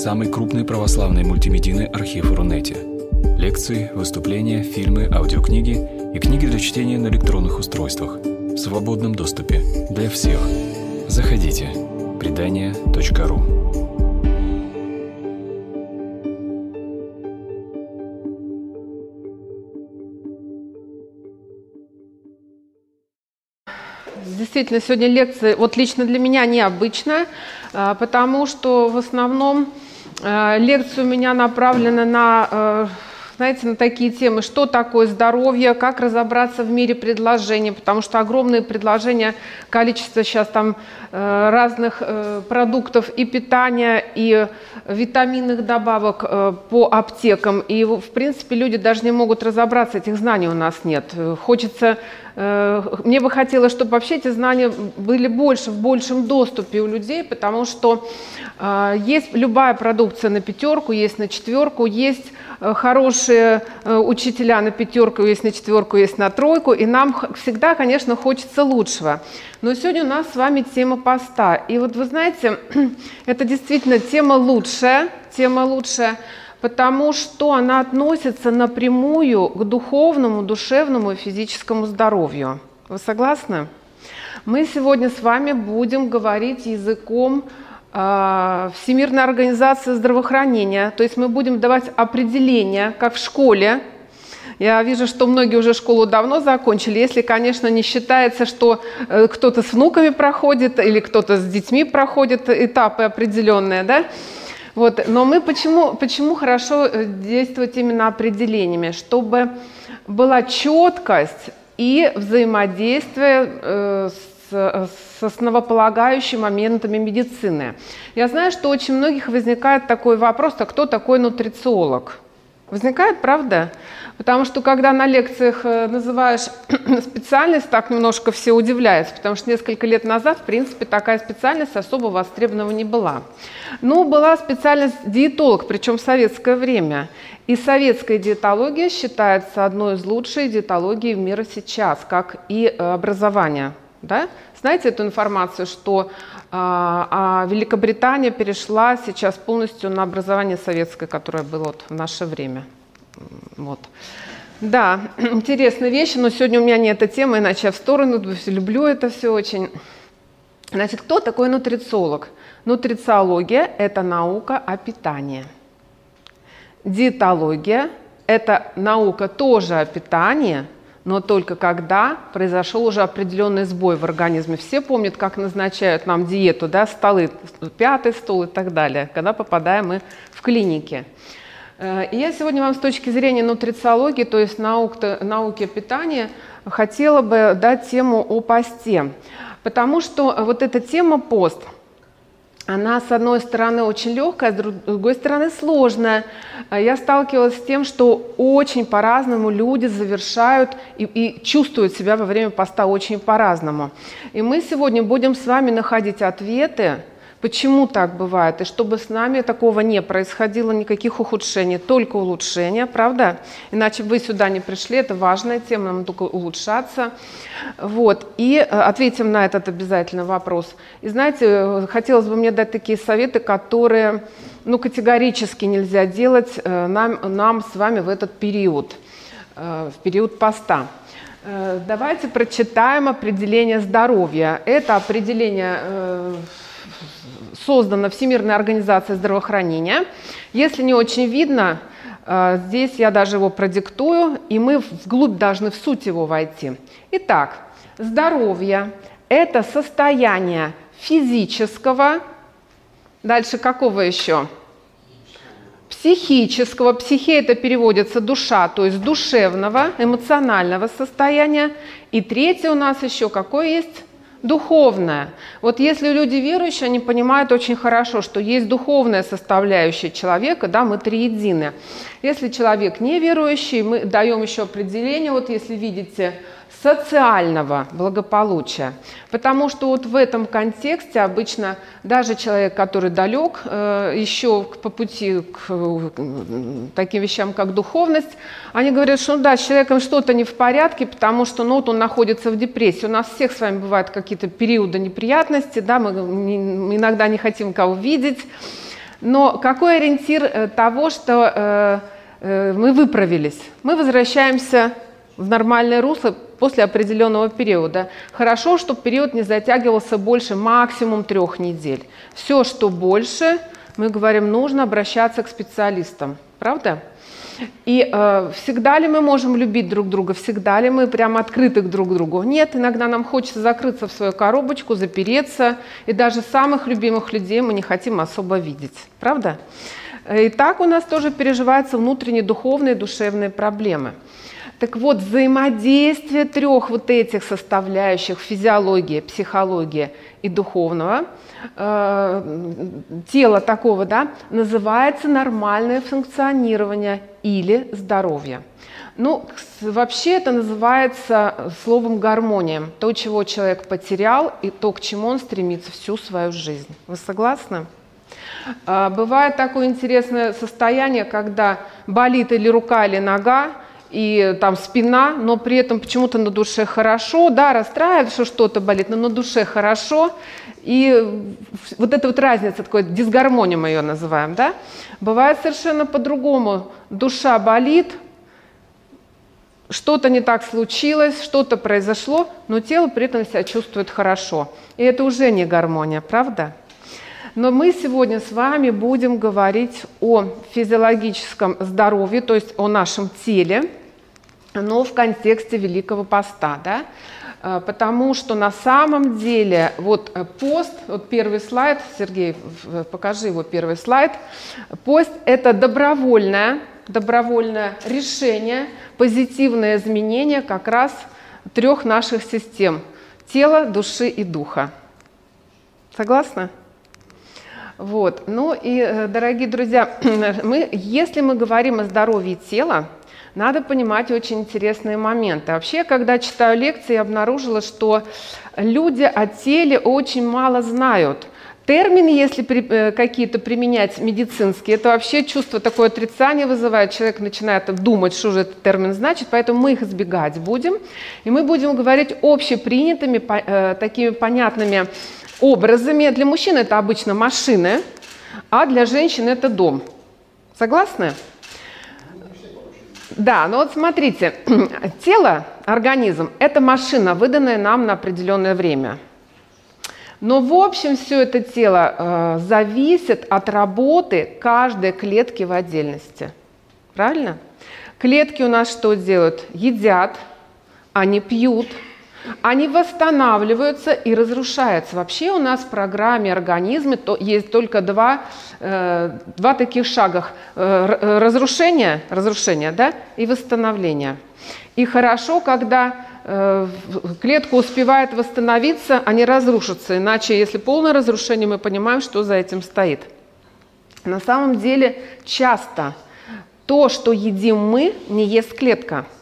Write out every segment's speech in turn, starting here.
самый крупный православный мультимедийный архив Рунете. Лекции, выступления, фильмы, аудиокниги и книги для чтения на электронных устройствах в свободном доступе для всех. Заходите. Предания.ру Действительно, сегодня лекция, вот лично для меня необычная, потому что в основном лекция у меня направлена на э, знаете, на такие темы, что такое здоровье, как разобраться в мире предложений, потому что огромное предложение, количество сейчас там э, разных э, продуктов и питания, и витаминных добавок э, по аптекам. И, в принципе, люди даже не могут разобраться, этих знаний у нас нет. Хочется мне бы хотелось, чтобы вообще эти знания были больше, в большем доступе у людей, потому что есть любая продукция на пятерку, есть на четверку, есть хорошие учителя на пятерку, есть на четверку, есть на тройку, и нам всегда, конечно, хочется лучшего. Но сегодня у нас с вами тема поста. И вот вы знаете, это действительно тема лучшая, тема лучшая, потому что она относится напрямую к духовному, душевному и физическому здоровью. Вы согласны? Мы сегодня с вами будем говорить языком а, Всемирной организации здравоохранения. То есть мы будем давать определения, как в школе. Я вижу, что многие уже школу давно закончили, если, конечно, не считается, что э, кто-то с внуками проходит или кто-то с детьми проходит этапы определенные, да? Вот. Но мы почему, почему хорошо э, действовать именно определениями? Чтобы была четкость и взаимодействие э, с с основополагающими моментами медицины. Я знаю, что очень многих возникает такой вопрос, а кто такой нутрициолог? Возникает, правда? Потому что когда на лекциях э, называешь специальность, так немножко все удивляются, потому что несколько лет назад, в принципе, такая специальность особо востребована не была. Но была специальность диетолог, причем в советское время. И советская диетология считается одной из лучших диетологий мира сейчас, как и э, образование да? Знаете эту информацию, что а, а Великобритания перешла сейчас полностью на образование советское, которое было вот в наше время. Вот. Да, интересная вещь, но сегодня у меня не эта тема, иначе я в сторону люблю это все очень. Значит, кто такой нутрициолог? Нутрициология – это наука о питании. Диетология – это наука тоже о питании – но только когда произошел уже определенный сбой в организме. Все помнят, как назначают нам диету, да, столы, пятый стол и так далее, когда попадаем мы в клинике. Э, и я сегодня вам с точки зрения нутрициологии, то есть наук, науки питания, хотела бы дать тему о посте. Потому что вот эта тема пост – она, с одной стороны, очень легкая, с другой стороны, сложная. А я сталкивалась с тем, что очень по-разному люди завершают и, и чувствуют себя во время поста очень по-разному. И мы сегодня будем с вами находить ответы Почему так бывает? И чтобы с нами такого не происходило, никаких ухудшений, только улучшения, правда? Иначе вы сюда не пришли, это важная тема, нам только улучшаться. Вот. И э, ответим на этот обязательно вопрос. И знаете, э, хотелось бы мне дать такие советы, которые ну, категорически нельзя делать э, нам, нам с вами в этот период, в период поста. Давайте прочитаем определение здоровья. Это определение создана Всемирная организация здравоохранения. Если не очень видно, э, здесь я даже его продиктую, и мы вглубь должны в суть его войти. Итак, здоровье – это состояние физического, дальше какого еще? Психического, психия это переводится душа, то есть душевного, эмоционального состояния. И третье у нас еще какое есть? Духовное. Вот если люди верующие, они понимают очень хорошо, что есть духовная составляющая человека, да, мы триедины. Если человек неверующий, мы даем еще определение, вот если видите, социального благополучия. Потому что вот в этом контексте обычно даже человек, который далек э, еще по пути к таким вещам, как духовность, они говорят, что ну да, с человеком что-то не в порядке, потому что ну, вот он находится в депрессии. У нас всех с вами бывают какие-то периоды неприятностей, да, мы иногда не хотим кого видеть, Но какой ориентир э, того, что э, э, мы выправились? Мы возвращаемся в нормальное русло после определенного периода. Хорошо, чтобы период не затягивался больше максимум трех недель. Все, что больше, мы говорим, нужно обращаться к специалистам. Правда? И э, всегда ли мы можем любить друг друга, всегда ли мы прям открыты друг к другу? Нет, иногда нам хочется закрыться в свою коробочку, запереться, и даже самых любимых людей мы не хотим особо видеть. Правда? И так у нас тоже переживаются внутренние духовные, душевные проблемы. Так вот, взаимодействие трех вот этих составляющих физиологии, психологии и духовного э, тела такого, да, называется нормальное функционирование или здоровье. Ну, вообще это называется словом гармония. То, чего человек потерял, и то, к чему он стремится всю свою жизнь. Вы согласны? А, бывает такое интересное состояние, когда болит или рука, или нога, и там спина, но при этом почему-то на душе хорошо, да, расстраивает, что что-то болит, но на душе хорошо, и вот эта вот разница, такой дисгармония мы ее называем, да, бывает совершенно по-другому, душа болит, что-то не так случилось, что-то произошло, но тело при этом себя чувствует хорошо, и это уже не гармония, правда? Но мы сегодня с вами будем говорить о физиологическом здоровье, то есть о нашем теле, но в контексте Великого Поста, да? А, потому что на самом деле вот э, пост, вот первый слайд, Сергей, покажи его первый слайд, пост – это добровольное, добровольное решение, позитивное изменение как раз трех наших систем – тела, души и духа. Согласны? Вот. Ну и, э, дорогие друзья, мы, если мы говорим о здоровье тела, надо понимать очень интересные моменты. Вообще, когда читаю лекции, я обнаружила, что люди о теле очень мало знают. Термины, если э, какие-то применять медицинские, это вообще чувство такое отрицание вызывает. Человек начинает думать, что же этот термин значит, поэтому мы их избегать будем. И мы будем говорить общепринятыми, э, такими понятными образами. Для мужчин это обычно машины, а для женщин это дом. Согласны? Да, ну вот смотрите, тело, организм – это машина, выданная нам на определенное время. Но в общем все это тело э, зависит от работы каждой клетки в отдельности. Правильно? Клетки у нас что делают? Едят, они пьют, они восстанавливаются и разрушаются. Вообще у нас в программе организмы то, есть только два, э, два таких шага. Э, разрушение, разрушение да, и восстановление. И хорошо, когда э, клетка успевает восстановиться, а не разрушиться. Иначе, если полное разрушение, мы понимаем, что за этим стоит. На самом деле часто то, что едим мы, не ест клетка –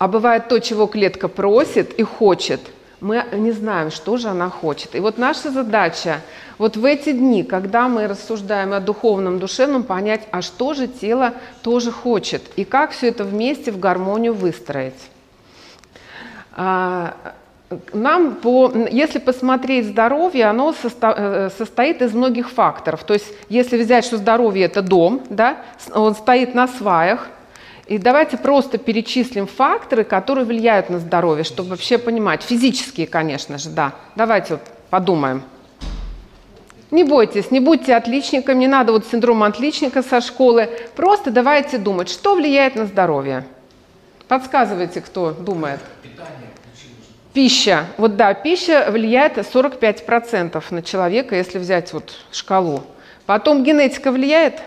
а бывает то, чего клетка просит и хочет. Мы не знаем, что же она хочет. И вот наша задача вот в эти дни, когда мы рассуждаем о духовном, душевном, понять, а что же тело тоже хочет, и как все это вместе в гармонию выстроить. А, нам, по, если посмотреть здоровье, оно э, состоит из многих факторов. То есть, если взять, что здоровье – это дом, да, он стоит на сваях, и давайте просто перечислим факторы, которые влияют на здоровье, чтобы вообще понимать. Физические, конечно же, да. Давайте вот подумаем. Не бойтесь, не будьте отличником, не надо вот синдром отличника со школы. Просто давайте думать, что влияет на здоровье. Подсказывайте, кто думает. Пища. Вот да, пища влияет 45% на человека, если взять вот шкалу. Потом генетика влияет?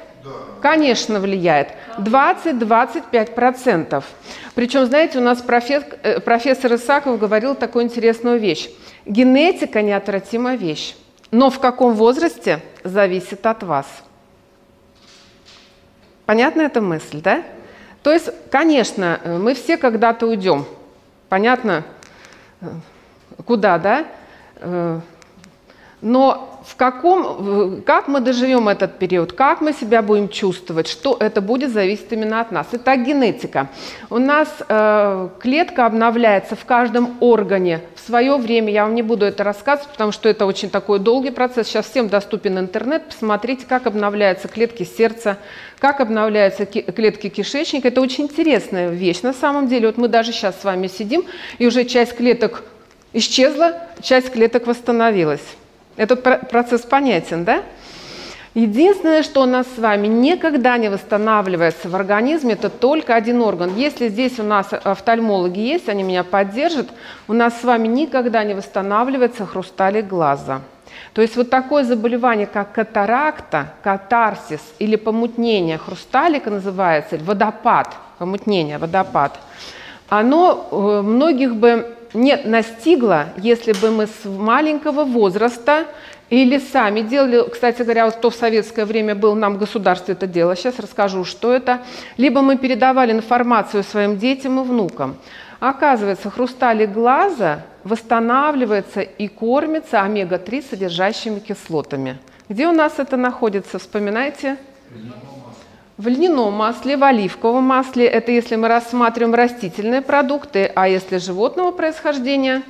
Конечно, влияет. 20-25%. Причем, знаете, у нас профессор, э, профессор Исаков говорил такую интересную вещь. Генетика – неотвратимая вещь. Но в каком возрасте зависит от вас. Понятна эта мысль, да? То есть, конечно, мы все когда-то уйдем. Понятно? Куда, да? Э, Но в каком, как мы доживем этот период, как мы себя будем чувствовать, что это будет зависеть именно от нас. Итак, генетика. У нас э, клетка обновляется в каждом органе в свое время. Я вам не буду это рассказывать, потому что это очень такой долгий процесс. Сейчас всем доступен интернет. Посмотрите, как обновляются клетки сердца, как обновляются клетки кишечника. Это очень интересная вещь. На самом деле, вот мы даже сейчас с вами сидим, и уже часть клеток исчезла, часть клеток восстановилась. Этот процесс понятен, да? Единственное, что у нас с вами никогда не восстанавливается в организме, это только один орган. Если здесь у нас офтальмологи есть, они меня поддержат, у нас с вами никогда не восстанавливается хрусталик глаза. То есть вот такое заболевание, как катаракта, катарсис или помутнение хрусталика называется, водопад, помутнение, водопад, оно э, многих бы не настигло, если бы мы с маленького возраста или сами делали, кстати говоря, вот то в советское время был, нам государство это дело, сейчас расскажу, что это, либо мы передавали информацию своим детям и внукам. Оказывается, хрусталик глаза восстанавливается и кормится омега-3 содержащими кислотами. Где у нас это находится, вспоминайте? В льняном масле, в оливковом масле, это если мы рассматриваем растительные продукты, а если животного происхождения?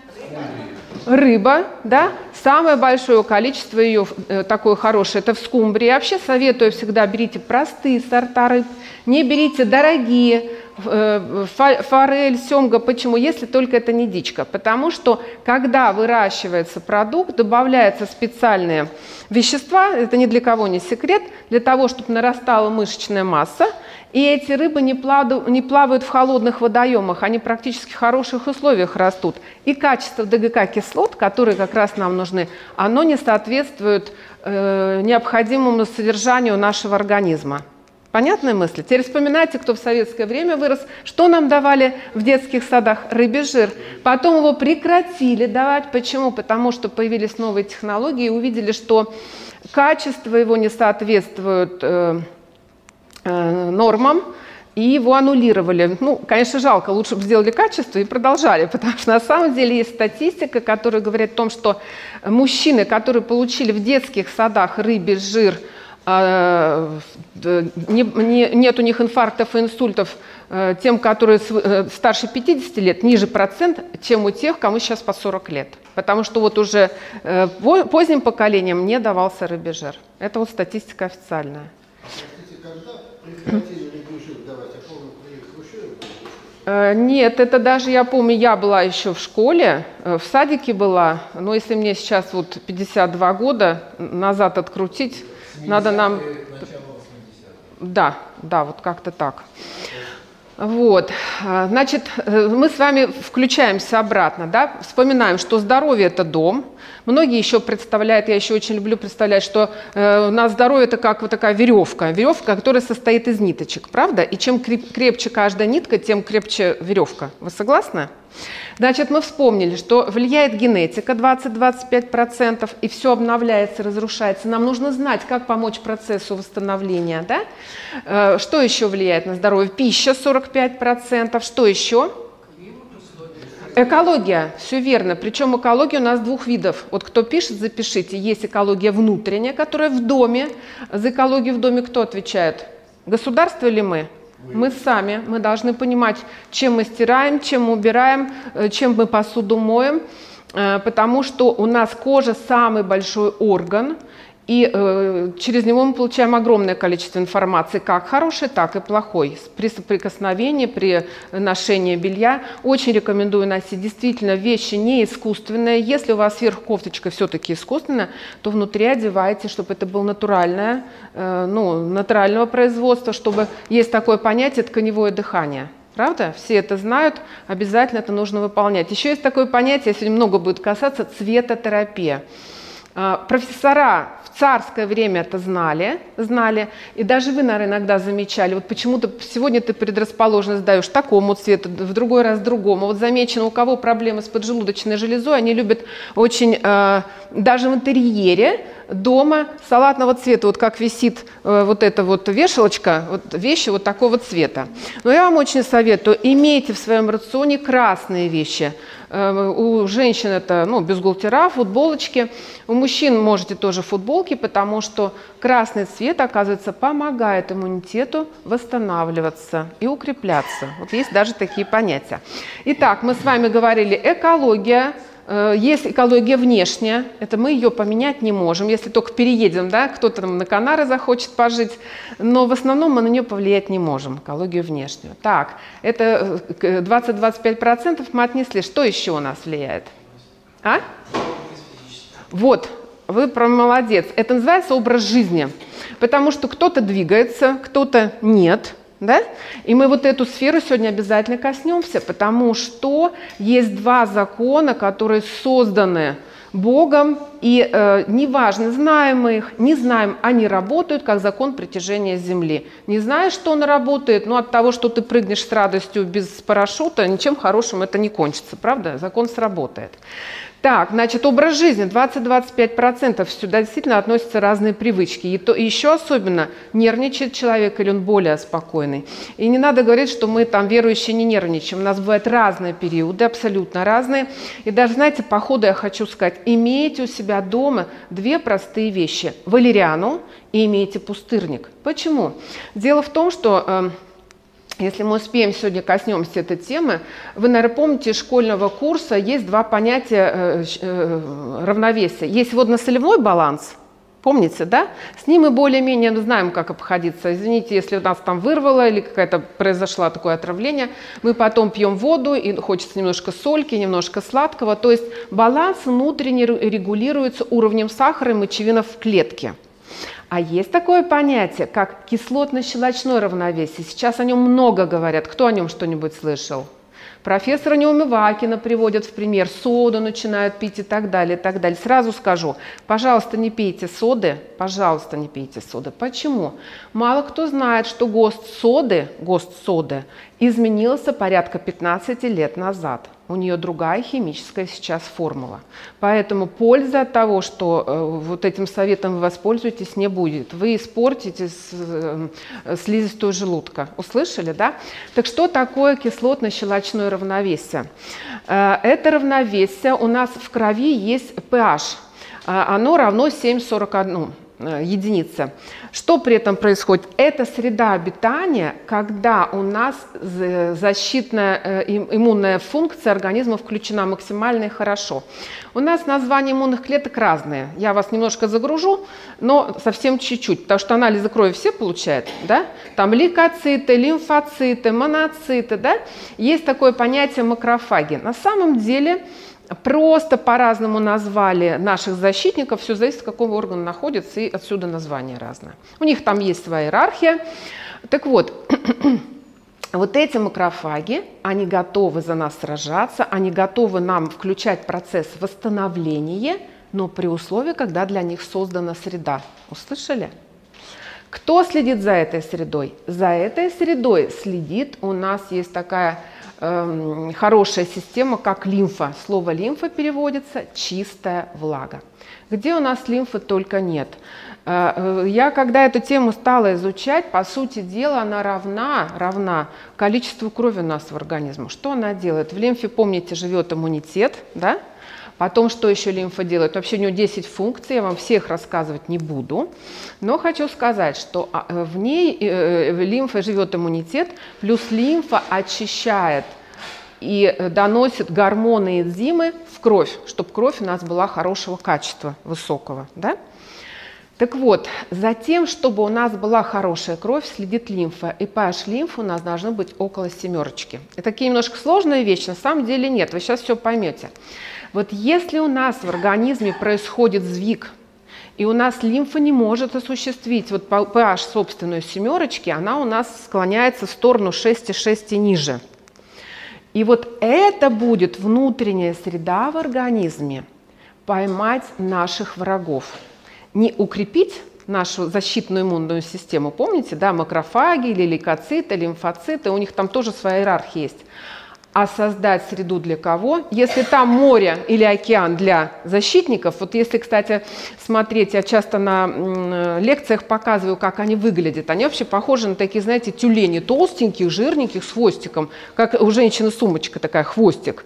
Рыба, да, самое большое количество ее э, такое хорошее, это в скумбрии. Вообще советую всегда берите простые сорта рыб, не берите дорогие, Э, форель, семга. Почему? Если только это не дичка. Потому что, когда выращивается продукт, добавляются специальные вещества, это ни для кого не секрет, для того, чтобы нарастала мышечная масса, и эти рыбы не плавают, не плавают в холодных водоемах, они практически в хороших условиях растут. И качество ДГК-кислот, которые как раз нам нужны, оно не соответствует э, необходимому содержанию нашего организма. Понятная мысль? Теперь вспоминайте, кто в советское время вырос, что нам давали в детских садах? Рыбий жир. Потом его прекратили давать. Почему? Потому что появились новые технологии и увидели, что качество его не соответствует э, э, нормам, и его аннулировали. Ну, конечно, жалко, лучше бы сделали качество и продолжали, потому что на самом деле есть статистика, которая говорит о том, что мужчины, которые получили в детских садах рыбий жир – а, не, не, нет у них инфарктов и инсультов э, тем, которые э, старше 50 лет, ниже процент, чем у тех, кому сейчас по 40 лет. Потому что вот уже э, поздним поколениям не давался рыбежир. Это вот статистика официальная. Нет, это даже, я помню, я была еще в школе, в садике была, но если мне сейчас вот 52 года назад открутить, надо нам... Да, да, вот как-то так. Вот, значит, мы с вами включаемся обратно, да, вспоминаем, что здоровье – это дом. Многие еще представляют, я еще очень люблю представлять, что э, у нас здоровье – это как вот такая веревка, веревка, которая состоит из ниточек, правда? И чем крепче каждая нитка, тем крепче веревка. Вы согласны? Значит, мы вспомнили, что влияет генетика 20-25%, и все обновляется, разрушается. Нам нужно знать, как помочь процессу восстановления. Да? Э, что еще влияет на здоровье? Пища 45%. Что еще? Экология, все верно. Причем экология у нас двух видов. Вот кто пишет, запишите. Есть экология внутренняя, которая в доме. За экологию в доме кто отвечает? Государство или мы? Мы сами, мы должны понимать, чем мы стираем, чем мы убираем, э, чем мы посуду моем, э, потому что у нас кожа самый большой орган, и э, через него мы получаем огромное количество информации, как хорошей, так и плохой. При соприкосновении, при ношении белья. Очень рекомендую носить действительно вещи не искусственные. Если у вас сверху кофточка все-таки искусственная, то внутри одевайте, чтобы это было натуральное, э, ну, натурального производства, чтобы есть такое понятие тканевое дыхание. Правда? Все это знают, обязательно это нужно выполнять. Еще есть такое понятие, сегодня много будет касаться, цветотерапия. А, профессора в царское время это знали, знали, и даже вы, наверное, иногда замечали, вот почему-то сегодня ты предрасположенность даешь такому цвету, в другой раз другому. Вот замечено, у кого проблемы с поджелудочной железой, они любят очень, э, даже в интерьере, дома салатного цвета, вот как висит э, вот эта вот вешалочка, вот вещи вот такого цвета. Но я вам очень советую, имейте в своем рационе красные вещи. Э, у женщин это ну, бюстгальтера, футболочки. У мужчин можете тоже футболки, потому что красный цвет, оказывается, помогает иммунитету восстанавливаться и укрепляться. Вот есть даже такие понятия. Итак, мы с вами говорили экология, есть экология внешняя, это мы ее поменять не можем, если только переедем, да, кто-то там на Канары захочет пожить, но в основном мы на нее повлиять не можем, экологию внешнюю. Так, это 20-25% э, мы отнесли. Что еще у нас влияет? А? Вот, вы про молодец. Это называется образ жизни, потому что кто-то двигается, кто-то нет – да? И мы вот эту сферу сегодня обязательно коснемся, потому что есть два закона, которые созданы Богом, и э, неважно, знаем мы их, не знаем, они работают как закон притяжения Земли. Не знаешь, что он работает, но от того, что ты прыгнешь с радостью без парашюта, ничем хорошим это не кончится, правда? Закон сработает. Так, значит, образ жизни 20-25% сюда действительно относятся разные привычки. И, то, и еще особенно нервничает человек или он более спокойный. И не надо говорить, что мы там верующие не нервничаем. У нас бывают разные периоды, абсолютно разные. И даже, знаете, по ходу я хочу сказать, имейте у себя дома две простые вещи. Валериану и имейте пустырник. Почему? Дело в том, что... Э, если мы успеем сегодня коснемся этой темы, вы, наверное, помните, школьного курса есть два понятия э, э, равновесия. Есть водно-солевой баланс, помните, да? С ним мы более-менее знаем, как обходиться. Извините, если у нас там вырвало или какое-то произошло такое отравление, мы потом пьем воду, и хочется немножко сольки, немножко сладкого. То есть баланс внутренне регулируется уровнем сахара и мочевина в клетке. А есть такое понятие, как кислотно-щелочное равновесие. Сейчас о нем много говорят. Кто о нем что-нибудь слышал? Профессора Неумывакина приводят в пример, соду начинают пить и так далее, и так далее. Сразу скажу, пожалуйста, не пейте соды, пожалуйста, не пейте соды. Почему? Мало кто знает, что ГОСТ соды, ГОСТ соды изменился порядка 15 лет назад у нее другая химическая сейчас формула. Поэтому пользы от того, что э, вот этим советом вы воспользуетесь, не будет. Вы испортите с, э, слизистую желудка. Услышали, да? Так что такое кислотно-щелочное равновесие? Э, это равновесие у нас в крови есть pH. Э, оно равно 7,41. Э, единица. Что при этом происходит? Это среда обитания, когда у нас защитная э, иммунная функция организма включена максимально и хорошо. У нас названия иммунных клеток разные. Я вас немножко загружу, но совсем чуть-чуть, потому что анализы крови все получают, да? Там лейкоциты, лимфоциты, моноциты, да? Есть такое понятие макрофаги. На самом деле Просто по-разному назвали наших защитников, все зависит, в каком органе находится, и отсюда название разное. У них там есть своя иерархия. Так вот, вот эти макрофаги, они готовы за нас сражаться, они готовы нам включать процесс восстановления, но при условии, когда для них создана среда. Услышали? Кто следит за этой средой? За этой средой следит, у нас есть такая Эм, хорошая система, как лимфа. Слово лимфа переводится чистая влага. Где у нас лимфы только нет. Э, э, я, когда эту тему стала изучать, по сути дела, она равна, равна количеству крови у нас в организме. Что она делает? В лимфе, помните, живет иммунитет, да? Потом, что еще лимфа делает? Вообще у нее 10 функций, я вам всех рассказывать не буду. Но хочу сказать, что а, э, в ней э, в лимфе живет иммунитет, плюс лимфа очищает и э, доносит гормоны и энзимы в кровь, чтобы кровь у нас была хорошего качества, высокого. Да? Так вот, за тем, чтобы у нас была хорошая кровь, следит лимфа. И pH лимфы у нас должно быть около семерочки. Это такие немножко сложные вещи, на самом деле нет, вы сейчас все поймете. Вот если у нас в организме происходит сдвиг, и у нас лимфа не может осуществить вот pH собственную семерочки, она у нас склоняется в сторону 6,6 и ниже. И вот это будет внутренняя среда в организме поймать наших врагов – не укрепить нашу защитную иммунную систему. Помните, да, макрофаги или лейкоциты, лимфоциты, у них там тоже своя иерархия есть. А создать среду для кого? Если там море или океан для защитников, вот если, кстати, смотреть, я часто на лекциях показываю, как они выглядят. Они вообще похожи на такие, знаете, тюлени толстеньких, жирненьких, с хвостиком, как у женщины сумочка такая, хвостик.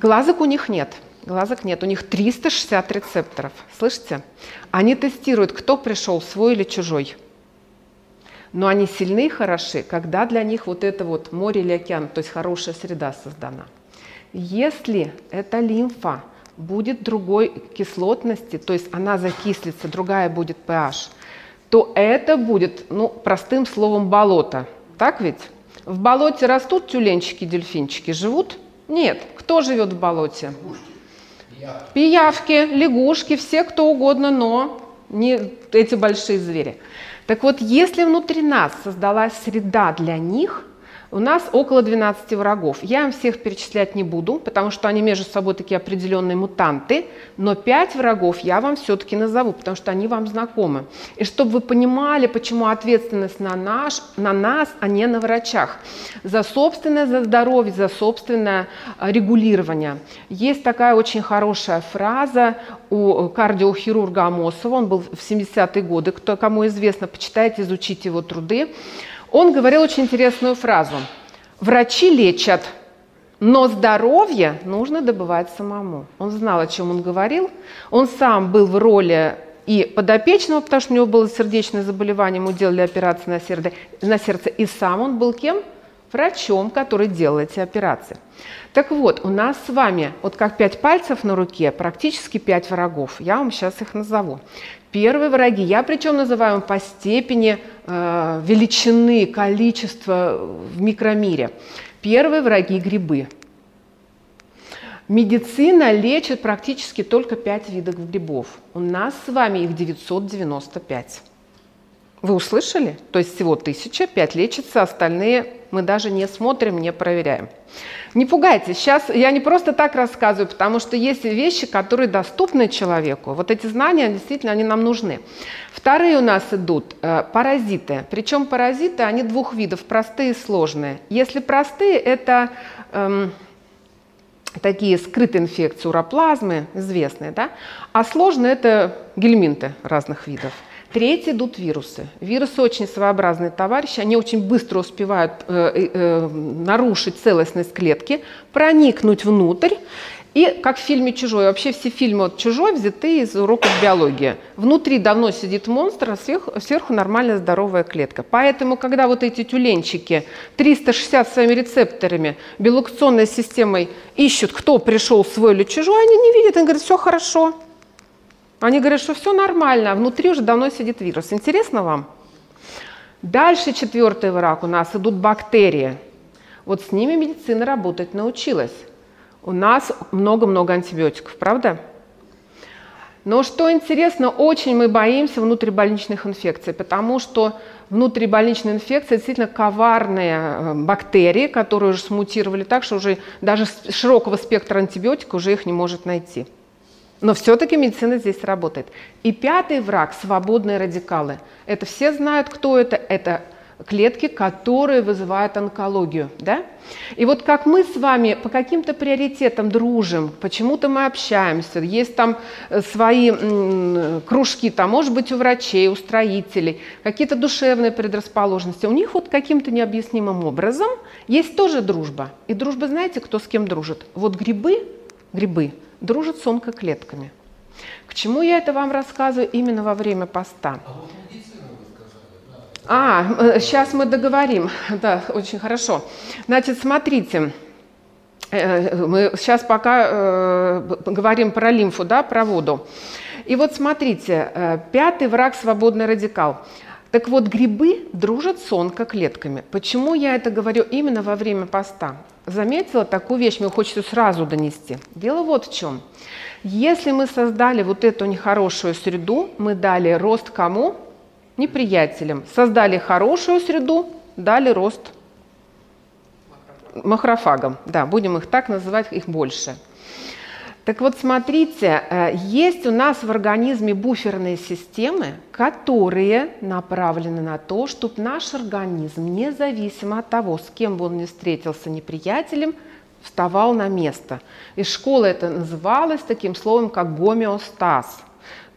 Глазок у них нет. Глазок нет, у них 360 рецепторов. Слышите? Они тестируют, кто пришел, свой или чужой но они сильны и хороши, когда для них вот это вот море или океан, то есть хорошая среда создана. Если эта лимфа будет другой кислотности, то есть она закислится, другая будет pH, то это будет, ну, простым словом, болото. Так ведь? В болоте растут тюленчики, дельфинчики, живут? Нет. Кто живет в болоте? Пиявки. Пиявки, лягушки, все кто угодно, но не эти большие звери. Так вот, если внутри нас создалась среда для них – у нас около 12 врагов. Я им всех перечислять не буду, потому что они между собой такие определенные мутанты, но 5 врагов я вам все-таки назову, потому что они вам знакомы. И чтобы вы понимали, почему ответственность на, наш, на нас, а не на врачах. За собственное за здоровье, за собственное а, регулирование. Есть такая очень хорошая фраза у кардиохирурга Амосова, он был в 70-е годы, кто, кому известно, почитайте, изучите его труды. Он говорил очень интересную фразу. Врачи лечат, но здоровье нужно добывать самому. Он знал, о чем он говорил. Он сам был в роли и подопечного, потому что у него было сердечное заболевание, ему делали операции на сердце, на сердце. И сам он был кем? Врачом, который делал эти операции. Так вот, у нас с вами, вот как пять пальцев на руке, практически пять врагов. Я вам сейчас их назову. Первые враги, я причем называю по степени э, величины, количества в микромире. Первые враги – грибы. Медицина лечит практически только 5 видов грибов. У нас с вами их 995. Вы услышали? То есть всего тысяча, пять лечится, остальные мы даже не смотрим, не проверяем. Не пугайтесь, сейчас я не просто так рассказываю, потому что есть вещи, которые доступны человеку. Вот эти знания, действительно, они нам нужны. Вторые у нас идут э, паразиты. Причем паразиты, они двух видов, простые и сложные. Если простые, это... Эм, такие скрытые инфекции, уроплазмы, известные, да? а сложные – это гельминты разных видов. Третье идут вирусы. Вирусы очень своеобразные товарищи, они очень быстро успевают э, э, э, нарушить целостность клетки, проникнуть внутрь. И как в фильме «Чужой», вообще все фильмы от «Чужой» взяты из уроков биологии. Внутри давно сидит монстр, а сверху, сверху нормальная здоровая клетка. Поэтому, когда вот эти тюленчики 360 своими рецепторами, белокционной системой ищут, кто пришел свой или чужой, они не видят, они говорят, все хорошо, они говорят, что все нормально, а внутри уже давно сидит вирус. Интересно вам? Дальше четвертый враг у нас идут бактерии. Вот с ними медицина работать научилась. У нас много-много антибиотиков, правда? Но что интересно, очень мы боимся внутрибольничных инфекций, потому что внутрибольничные инфекции действительно коварные э, бактерии, которые уже смутировали так, что уже даже широкого спектра антибиотиков уже их не может найти. Но все-таки медицина здесь работает. И пятый враг – свободные радикалы. Это все знают, кто это. Это клетки, которые вызывают онкологию. Да? И вот как мы с вами по каким-то приоритетам дружим, почему-то мы общаемся, есть там э, свои кружки, там, может быть, у врачей, у строителей, какие-то душевные предрасположенности, у них вот каким-то необъяснимым образом есть тоже дружба. И дружба, знаете, кто с кем дружит? Вот грибы, грибы – дружит с онкоклетками. К чему я это вам рассказываю именно во время поста? А, сейчас а, мы договорим. Да, очень хорошо. Значит, смотрите, э, мы сейчас пока э, говорим про лимфу, да, про воду. И вот смотрите, э, пятый враг – свободный радикал. Так вот, грибы дружат с онкоклетками. Почему я это говорю именно во время поста? Заметила такую вещь, мне хочется сразу донести. Дело вот в чем. Если мы создали вот эту нехорошую среду, мы дали рост кому? Неприятелям. Создали хорошую среду, дали рост махрофагам. Да, будем их так называть, их больше. Так вот, смотрите, э, есть у нас в организме буферные системы, которые направлены на то, чтобы наш организм, независимо от того, с кем бы он ни встретился неприятелем, вставал на место. И школа это называлась таким словом, как гомеостаз.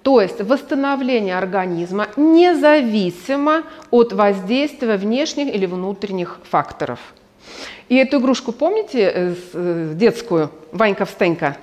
То есть восстановление организма независимо от воздействия внешних или внутренних факторов. И эту игрушку помните э, э, детскую, Ванька-встенька?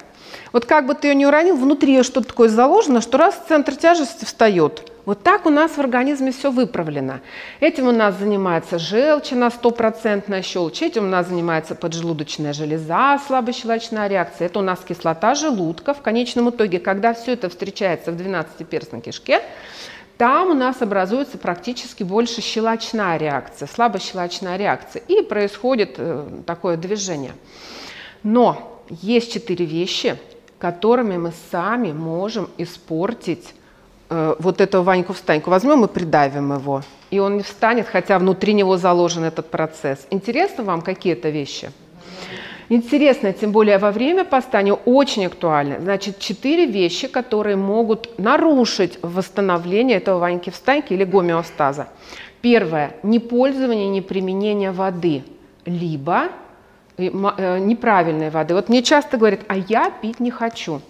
Вот как бы ты ее не уронил, внутри ее что-то такое заложено, что раз центр тяжести встает. Вот так у нас в организме все выправлено. Этим у нас занимается желчина стопроцентная щелочь, этим у нас занимается поджелудочная железа, слабощелочная реакция. Это у нас кислота желудка. В конечном итоге, когда все это встречается в 12-перстной кишке, там у нас образуется практически больше щелочная реакция, слабощелочная реакция. И происходит э, такое движение. Но есть четыре вещи, которыми мы сами можем испортить э, вот этого Ваньку-встаньку. Возьмем и придавим его, и он не встанет, хотя внутри него заложен этот процесс. Интересно вам, какие это вещи? Интересно, тем более во время поста, они очень актуальны. Значит, четыре вещи, которые могут нарушить восстановление этого Ваньки-встаньки или гомеостаза. Первое – не пользование, не применение воды, либо неправильной воды. Вот мне часто говорят, а я пить не хочу.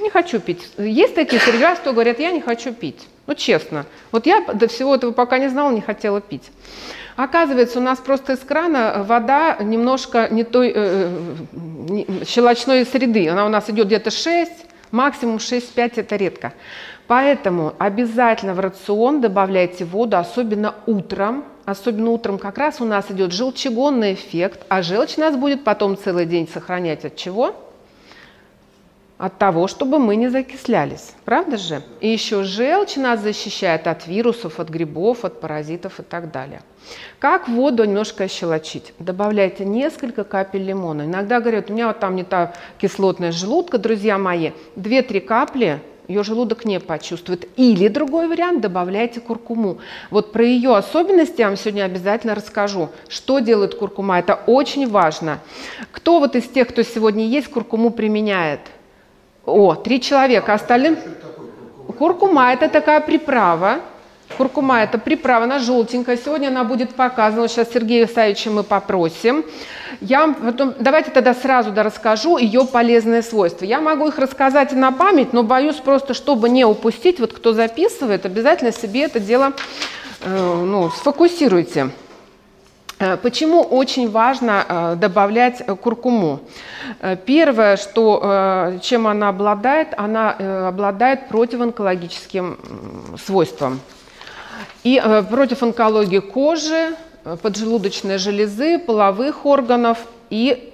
Не хочу пить. Есть такие вас, кто говорят, я не хочу пить. Ну, честно. Вот я до всего этого пока не знала, не хотела пить. Оказывается, у нас просто из крана вода немножко не той э, не, щелочной среды. Она у нас идет где-то 6, максимум 6-5 это редко. Поэтому обязательно в рацион добавляйте воду, особенно утром, особенно утром как раз у нас идет желчегонный эффект, а желчь нас будет потом целый день сохранять от чего? От того, чтобы мы не закислялись. Правда же? И еще желчь нас защищает от вирусов, от грибов, от паразитов и так далее. Как воду немножко ощелочить? Добавляйте несколько капель лимона. Иногда говорят, у меня вот там не та кислотная желудка, друзья мои. Две-три капли ее желудок не почувствует. Или другой вариант, добавляйте куркуму. Вот про ее особенности я вам сегодня обязательно расскажу. Что делает куркума? Это очень важно. Кто вот из тех, кто сегодня есть, куркуму применяет? О, три человека. Остальным... Куркума – это такая приправа, Куркума – это приправа, она желтенькая. Сегодня она будет показана. Сейчас Сергея Савича мы попросим. Я потом, давайте тогда сразу да расскажу ее полезные свойства. Я могу их рассказать и на память, но боюсь просто, чтобы не упустить, вот кто записывает, обязательно себе это дело э, ну, сфокусируйте. Э, почему очень важно э, добавлять куркуму? Э, первое, что, чем она обладает, она обладает противоонкологическим свойством. И э, против онкологии кожи, э, поджелудочной железы, половых органов и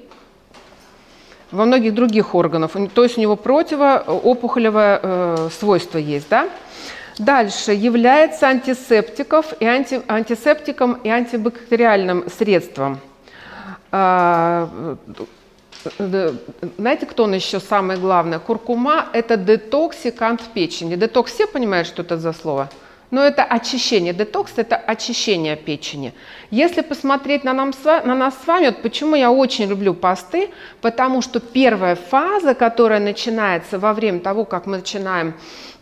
во многих других органов. То есть у него противоопухолевое э, свойство есть. Да? Дальше является антисептиков и анти, антисептиком и антибактериальным средством. А, знаете, кто он еще самое главное? Куркума – это детоксикант печени. Детокс все понимают, что это за слово? Но это очищение. Детокс – это очищение печени. Если посмотреть на, нам, на нас с вами, вот почему я очень люблю посты, потому что первая фаза, которая начинается во время того, как мы начинаем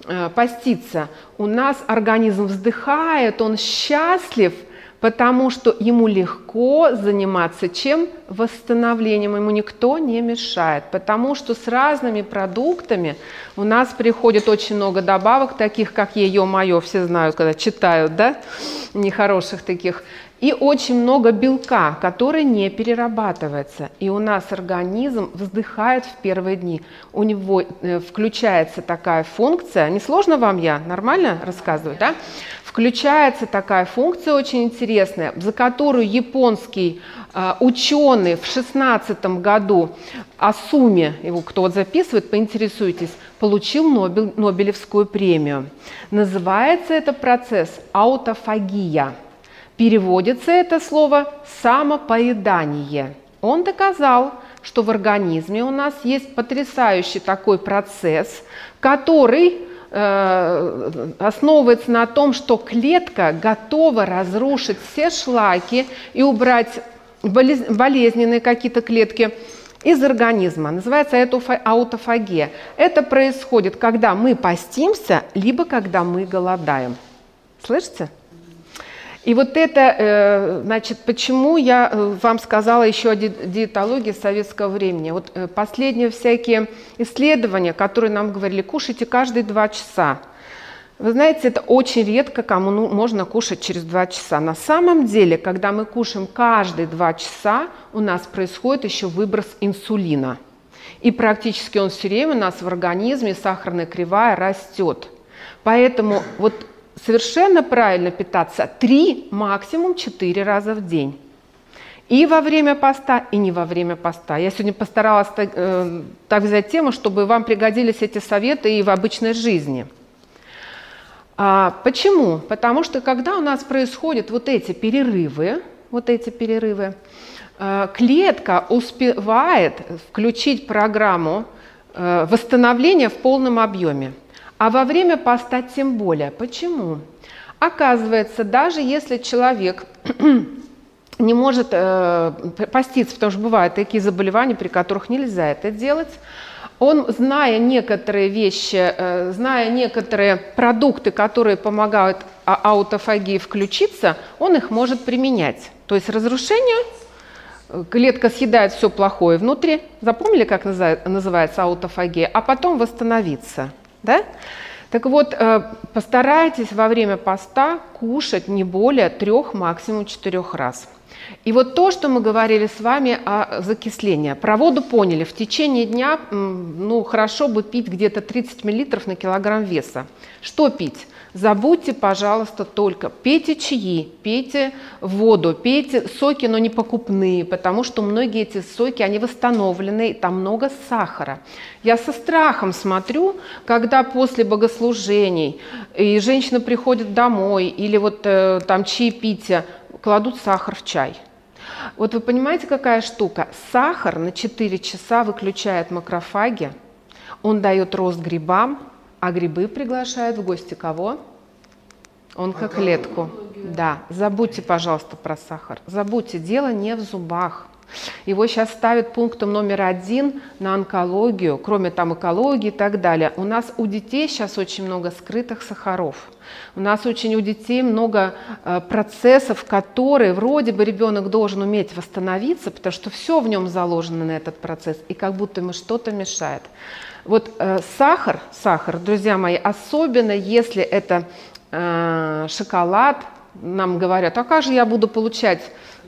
э, поститься, у нас организм вздыхает, он счастлив – потому что ему легко заниматься чем? Восстановлением, ему никто не мешает, потому что с разными продуктами у нас приходит очень много добавок, таких как ее мое, все знают, когда читают, да, нехороших таких, и очень много белка, который не перерабатывается. И у нас организм вздыхает в первые дни. У него э, включается такая функция. Несложно вам я нормально рассказываю, да? Включается такая функция очень интересная, за которую японский э, ученый в 16 году Асуми, его кто вот записывает, поинтересуйтесь, получил Нобель, Нобелевскую премию. Называется это процесс аутофагия. Переводится это слово самопоедание. Он доказал, что в организме у нас есть потрясающий такой процесс, который Э, основывается на том, что клетка готова разрушить все шлаки и убрать болезненные какие-то клетки из организма. Называется это аутофагия. Это происходит, когда мы постимся, либо когда мы голодаем. Слышите? И вот это, э, значит, почему я э, вам сказала еще о диетологии советского времени. Вот э, последние всякие исследования, которые нам говорили, кушайте каждые два часа. Вы знаете, это очень редко кому ну, можно кушать через два часа. На самом деле, когда мы кушаем каждые два часа, у нас происходит еще выброс инсулина. И практически он все время у нас в организме, сахарная кривая растет. Поэтому вот совершенно правильно питаться 3, максимум 4 раза в день. И во время поста, и не во время поста. Я сегодня постаралась так, э, так взять тему, чтобы вам пригодились эти советы и в обычной жизни. А, почему? Потому что когда у нас происходят вот эти перерывы, вот эти перерывы, э, клетка успевает включить программу э, восстановления в полном объеме. А во время поста тем более. Почему? Оказывается, даже если человек не может э, поститься, потому что бывают такие заболевания, при которых нельзя это делать, он, зная некоторые вещи, э, зная некоторые продукты, которые помогают а, аутофагии включиться, он их может применять. То есть разрушение, э, клетка съедает все плохое внутри, запомнили, как называется аутофагия, а потом восстановиться. Да? Так вот, э, постарайтесь во время поста кушать не более трех, максимум четырех раз. И вот то, что мы говорили с вами о закислении. Про воду поняли. В течение дня ну, хорошо бы пить где-то 30 мл на килограмм веса. Что пить? Забудьте, пожалуйста, только пейте чаи, пейте воду, пейте соки, но не покупные, потому что многие эти соки, они восстановлены, там много сахара. Я со страхом смотрю, когда после богослужений и женщина приходит домой или вот э, там чаепитие, кладут сахар в чай. Вот вы понимаете, какая штука? Сахар на 4 часа выключает макрофаги, он дает рост грибам, а грибы приглашают в гости кого? Онкоклетку. Да, забудьте, пожалуйста, про сахар. Забудьте, дело не в зубах. Его сейчас ставят пунктом номер один на онкологию, кроме там экологии и так далее. У нас у детей сейчас очень много скрытых сахаров. У нас очень у детей много э, процессов, которые вроде бы ребенок должен уметь восстановиться, потому что все в нем заложено на этот процесс, и как будто ему что-то мешает. Вот э, сахар, сахар, друзья мои, особенно если это э, шоколад, нам говорят, а как же я буду получать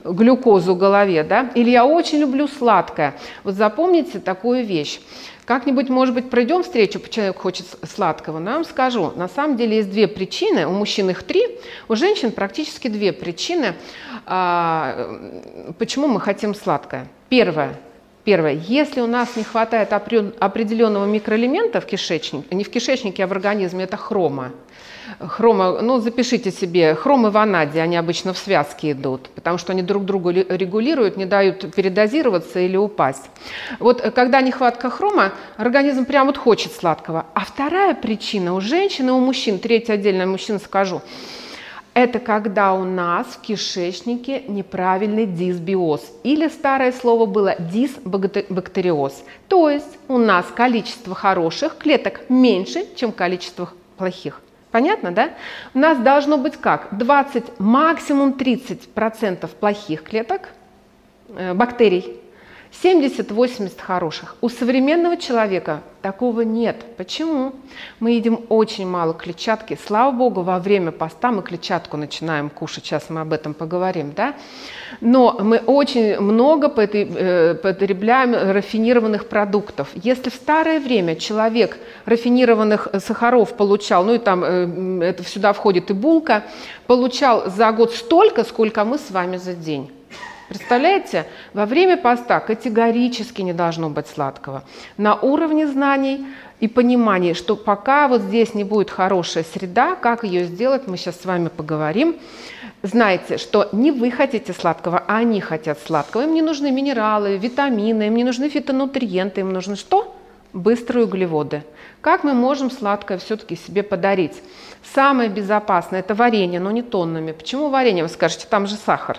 глюкозу в голове, да? Или я очень люблю сладкое. Вот запомните такую вещь. Как-нибудь, может быть, пройдем встречу, человек хочет сладкого, но я вам скажу, на самом деле есть две причины, у мужчин их три, у женщин практически две причины, а, почему мы хотим сладкое. Первое, Первое. Если у нас не хватает определенного микроэлемента в кишечнике, не в кишечнике, а в организме, это хрома. Хрома, ну запишите себе, хром и ванадий, они обычно в связке идут, потому что они друг друга регулируют, не дают передозироваться или упасть. Вот э, когда нехватка хрома, организм прям вот хочет сладкого. А вторая причина у женщин и у мужчин, третья отдельно мужчин скажу, это когда у нас в кишечнике неправильный дисбиоз. Или старое слово было дисбактериоз. То есть у нас количество хороших клеток меньше, чем количество плохих. Понятно, да? У нас должно быть как? 20, максимум 30% плохих клеток, э, бактерий, 70-80 хороших. У современного человека такого нет. Почему? Мы едим очень мало клетчатки. Слава богу, во время поста мы клетчатку начинаем кушать. Сейчас мы об этом поговорим. Да? Но мы очень много э, потребляем рафинированных продуктов. Если в старое время человек рафинированных сахаров получал, ну и там э, это сюда входит и булка, получал за год столько, сколько мы с вами за день. Представляете, во время поста категорически не должно быть сладкого. На уровне знаний и понимания, что пока вот здесь не будет хорошая среда, как ее сделать, мы сейчас с вами поговорим. Знаете, что не вы хотите сладкого, а они хотят сладкого. Им не нужны минералы, витамины, им не нужны фитонутриенты, им нужны что? Быстрые углеводы. Как мы можем сладкое все-таки себе подарить? Самое безопасное – это варенье, но не тоннами. Почему варенье? Вы скажете, там же сахар.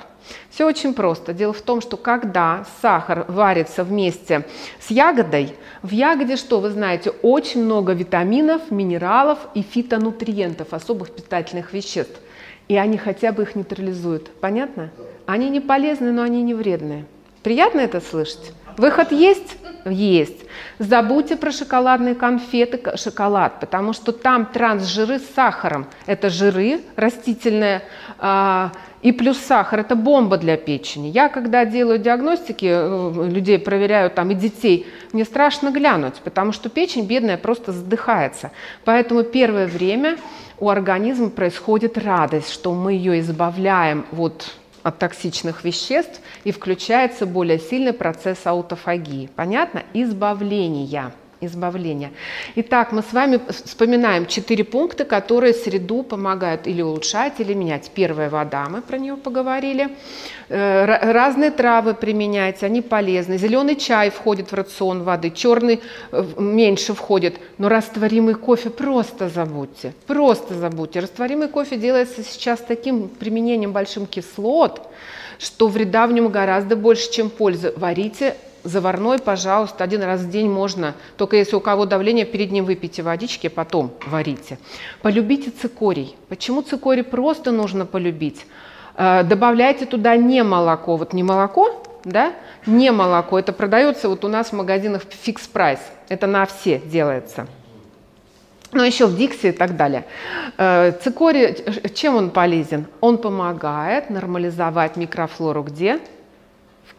Все очень просто. Дело в том, что когда сахар варится вместе с ягодой, в ягоде, что вы знаете, очень много витаминов, минералов и фитонутриентов, особых питательных веществ. и они хотя бы их нейтрализуют. Понятно? Они не полезны, но они не вредные. Приятно это слышать? Выход есть? Есть. Забудьте про шоколадные конфеты, шоколад, потому что там трансжиры с сахаром. Это жиры растительные, а, и плюс сахар – это бомба для печени. Я, когда делаю диагностики, э, людей проверяю там и детей, мне страшно глянуть, потому что печень бедная просто задыхается. Поэтому первое время у организма происходит радость, что мы ее избавляем вот от токсичных веществ и включается более сильный процесс аутофагии. Понятно? Избавления избавления. Итак, мы с вами вспоминаем четыре пункта, которые среду помогают или улучшать, или менять. Первая вода, мы про нее поговорили. Э, разные травы применять, они полезны. Зеленый чай входит в рацион воды, черный э, меньше входит, но растворимый кофе просто забудьте, просто забудьте. Растворимый кофе делается сейчас таким применением большим кислот, что вреда в нем гораздо больше, чем пользы. Варите заварной, пожалуйста, один раз в день можно, только если у кого давление, перед ним выпейте водички, потом варите. Полюбите цикорий. Почему цикорий просто нужно полюбить? Э, добавляйте туда не молоко, вот не молоко, да, не молоко, это продается вот у нас в магазинах фикс прайс, это на все делается. Но еще в Дикси и так далее. Э, цикорий, чем он полезен? Он помогает нормализовать микрофлору где?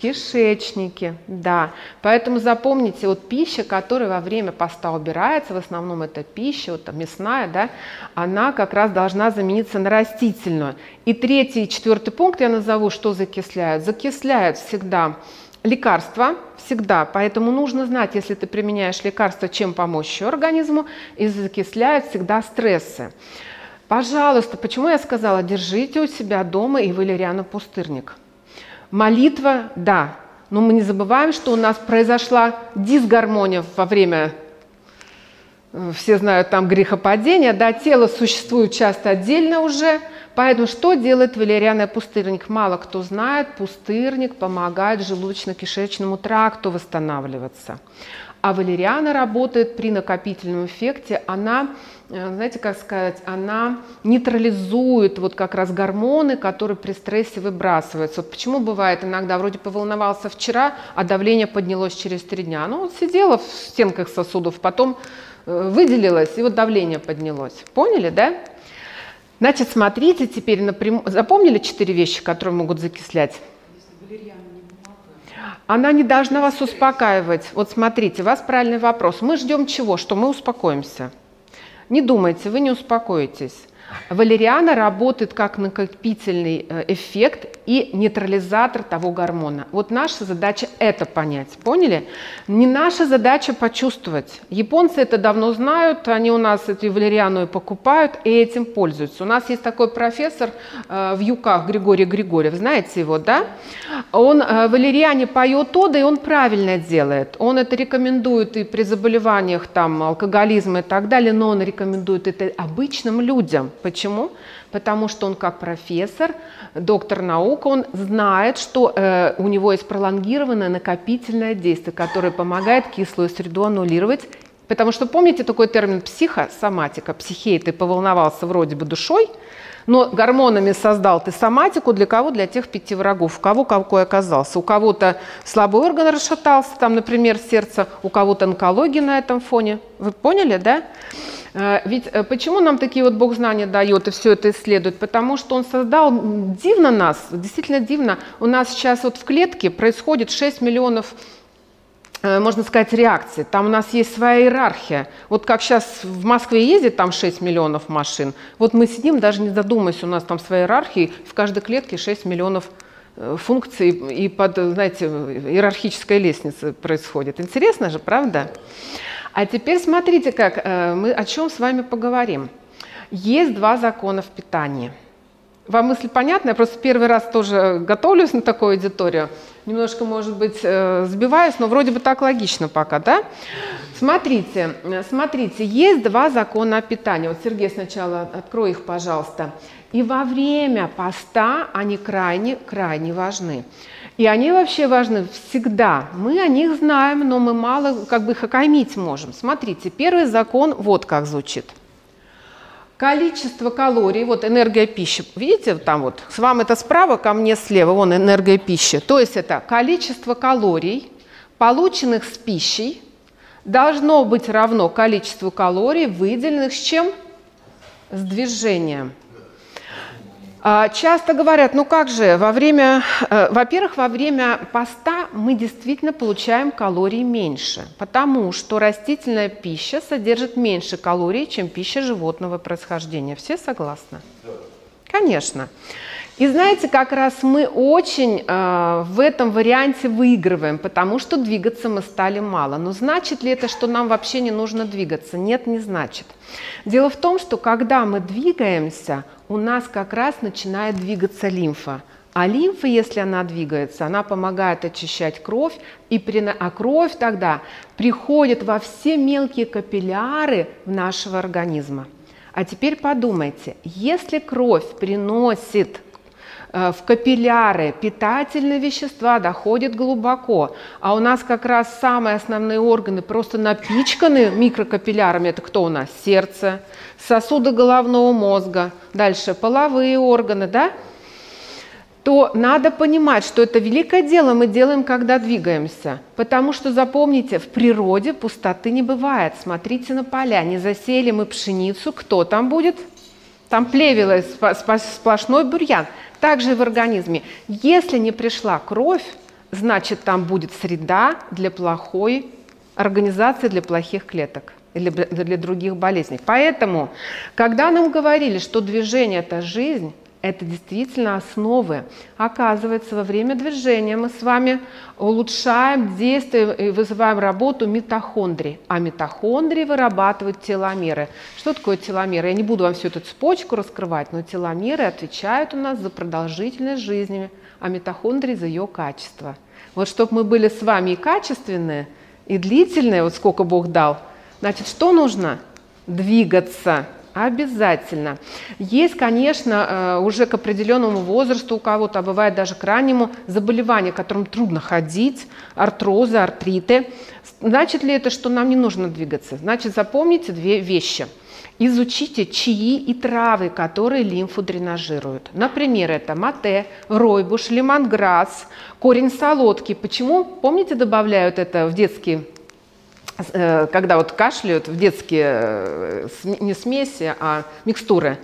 Кишечнике, да. Поэтому запомните, вот пища, которая во время поста убирается, в основном это пища, вот там мясная, да, она как раз должна замениться на растительную. И третий и четвертый пункт я назову, что закисляют. Закисляют всегда лекарства, всегда. Поэтому нужно знать, если ты применяешь лекарства, чем помочь еще организму, и закисляют всегда стрессы. Пожалуйста, почему я сказала, держите у себя дома и валериана пустырник – Молитва, да, но мы не забываем, что у нас произошла дисгармония во время, э, все знают там грехопадения, да, тело существует часто отдельно уже, поэтому что делает валерианный пустырник? Мало кто знает, пустырник помогает желудочно-кишечному тракту восстанавливаться. А валериана работает при накопительном эффекте, она знаете, как сказать, она нейтрализует вот как раз гормоны, которые при стрессе выбрасываются. Вот почему бывает иногда, вроде поволновался вчера, а давление поднялось через три дня. Ну, вот сидела в стенках сосудов, потом э, выделилось, и вот давление поднялось. Поняли, да? Значит, смотрите теперь напрямую. Запомнили четыре вещи, которые могут закислять? Она не должна вас успокаивать. Вот смотрите, у вас правильный вопрос. Мы ждем чего? Что мы успокоимся. Не думайте, вы не успокоитесь. Валериана работает как накопительный э, эффект и нейтрализатор того гормона. Вот наша задача это понять, поняли? Не наша задача почувствовать. Японцы это давно знают, они у нас эту валериану и покупают, и этим пользуются. У нас есть такой профессор э, в Юках, Григорий Григорьев, знаете его, да? Он э, валериане поет ода, и он правильно делает. Он это рекомендует и при заболеваниях там, алкоголизма и так далее, но он рекомендует это обычным людям. Почему? Потому что он как профессор, доктор наук, он знает, что э, у него есть пролонгированное накопительное действие, которое помогает кислую среду аннулировать. Потому что помните такой термин психосоматика, психей, ты поволновался вроде бы душой, но гормонами создал ты соматику для кого? Для тех пяти врагов. У кого какой оказался. У кого-то слабый орган расшатался, там, например, сердце, у кого-то онкология на этом фоне. Вы поняли, да? Э, ведь э, почему нам такие вот Бог знания дает и все это исследует? Потому что Он создал дивно нас, действительно дивно. У нас сейчас вот в клетке происходит 6 миллионов э, можно сказать, реакции. Там у нас есть своя иерархия. Вот как сейчас в Москве ездит там 6 миллионов машин, вот мы сидим, даже не задумываясь, у нас там своя иерархия, в каждой клетке 6 миллионов функций и под, знаете, иерархическая лестница происходит. Интересно же, правда? А теперь смотрите, как э, мы о чем с вами поговорим. Есть два закона в питании. Вам мысль понятна? Я просто первый раз тоже готовлюсь на такую аудиторию. Немножко, может быть, э, сбиваюсь, но вроде бы так логично пока, да? Смотрите, смотрите, есть два закона о питании. Вот, Сергей, сначала открой их, пожалуйста. И во время поста они крайне, крайне важны. И они вообще важны всегда. Мы о них знаем, но мы мало как бы их окаймить можем. Смотрите, первый закон вот как звучит. количество калорий, вот энергия пищи, видите, там вот, с вами это справа, ко мне слева, вон энергия пищи. То есть это количество калорий, полученных с пищей, должно быть равно количеству калорий, выделенных с чем? С движением. А, часто говорят, ну как же, во время, э, во-первых, во время поста мы действительно получаем калорий меньше, потому что растительная пища содержит меньше калорий, чем пища животного происхождения. Все согласны? Конечно. И знаете, как раз мы очень э, в этом варианте выигрываем, потому что двигаться мы стали мало. Но значит ли это, что нам вообще не нужно двигаться? Нет, не значит. Дело в том, что когда мы двигаемся, у нас как раз начинает двигаться лимфа. А лимфа, если она двигается, она помогает очищать кровь, и при, а кровь тогда приходит во все мелкие капилляры нашего организма. А теперь подумайте, если кровь приносит в капилляры питательные вещества доходят глубоко, а у нас как раз самые основные органы просто напичканы микрокапиллярами. Это кто у нас? Сердце, сосуды головного мозга, дальше половые органы, да? то надо понимать, что это великое дело мы делаем, когда двигаемся. Потому что, запомните, в природе пустоты не бывает. Смотрите на поля, не засеяли мы пшеницу, кто там будет? Там плевело сплошной бурьян. Также и в организме. Если не пришла кровь, значит там будет среда для плохой организации, для плохих клеток или для других болезней. Поэтому, когда нам говорили, что движение – это жизнь, это действительно основы. Оказывается, во время движения мы с вами улучшаем действие и вызываем работу митохондрий. А митохондрии вырабатывают теломеры. Что такое теломеры? Я не буду вам всю эту цепочку раскрывать, но теломеры отвечают у нас за продолжительность жизни, а митохондрии за ее качество. Вот чтобы мы были с вами и качественные, и длительные, вот сколько Бог дал, значит, что нужно? Двигаться – Обязательно. Есть, конечно, э, уже к определенному возрасту у кого-то, а бывает даже к раннему, заболевания, которым трудно ходить, артрозы, артриты. Значит ли это, что нам не нужно двигаться? Значит, запомните две вещи. Изучите чаи и травы, которые лимфу дренажируют. Например, это мате, ройбуш, лимонграсс, корень солодки. Почему? Помните, добавляют это в детские когда вот кашляют в детские э, не смеси, а микстуры,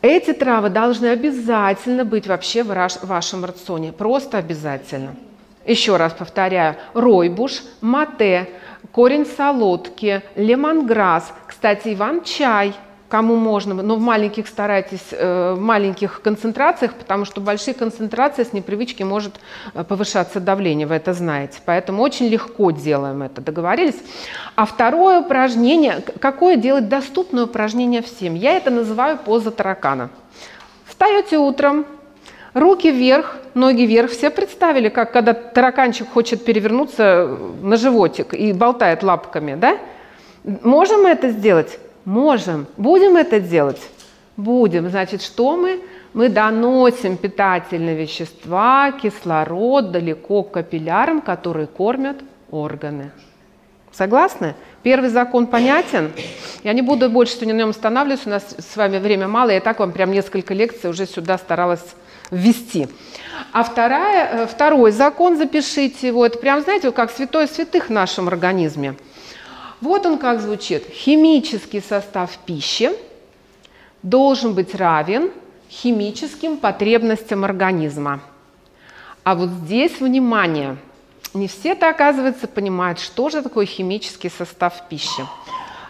эти травы должны обязательно быть вообще в вашем рационе, просто обязательно. Еще раз повторяю, ройбуш, мате, корень солодки, лемонграсс, кстати, иван-чай – кому можно, но в маленьких старайтесь, э, в маленьких концентрациях, потому что в больших концентрациях с непривычки может э, повышаться давление, вы это знаете. Поэтому очень легко делаем это, договорились? А второе упражнение, какое делать доступное упражнение всем? Я это называю поза таракана. Встаете утром, руки вверх, ноги вверх. Все представили, как когда тараканчик хочет перевернуться на животик и болтает лапками, да? Можем мы это сделать? Можем. Будем это делать? Будем. Значит, что мы? Мы доносим питательные вещества, кислород далеко к капиллярам, которые кормят органы. Согласны? Первый закон понятен. Я не буду больше сегодня на нем останавливаться, у нас с вами время мало, я так вам прям несколько лекций уже сюда старалась ввести. А вторая, э, второй закон, запишите его, это прям, знаете, как святой святых в нашем организме – вот он как звучит. Химический состав пищи должен быть равен химическим потребностям организма. А вот здесь, внимание, не все-то, оказывается, понимают, что же такое химический состав пищи.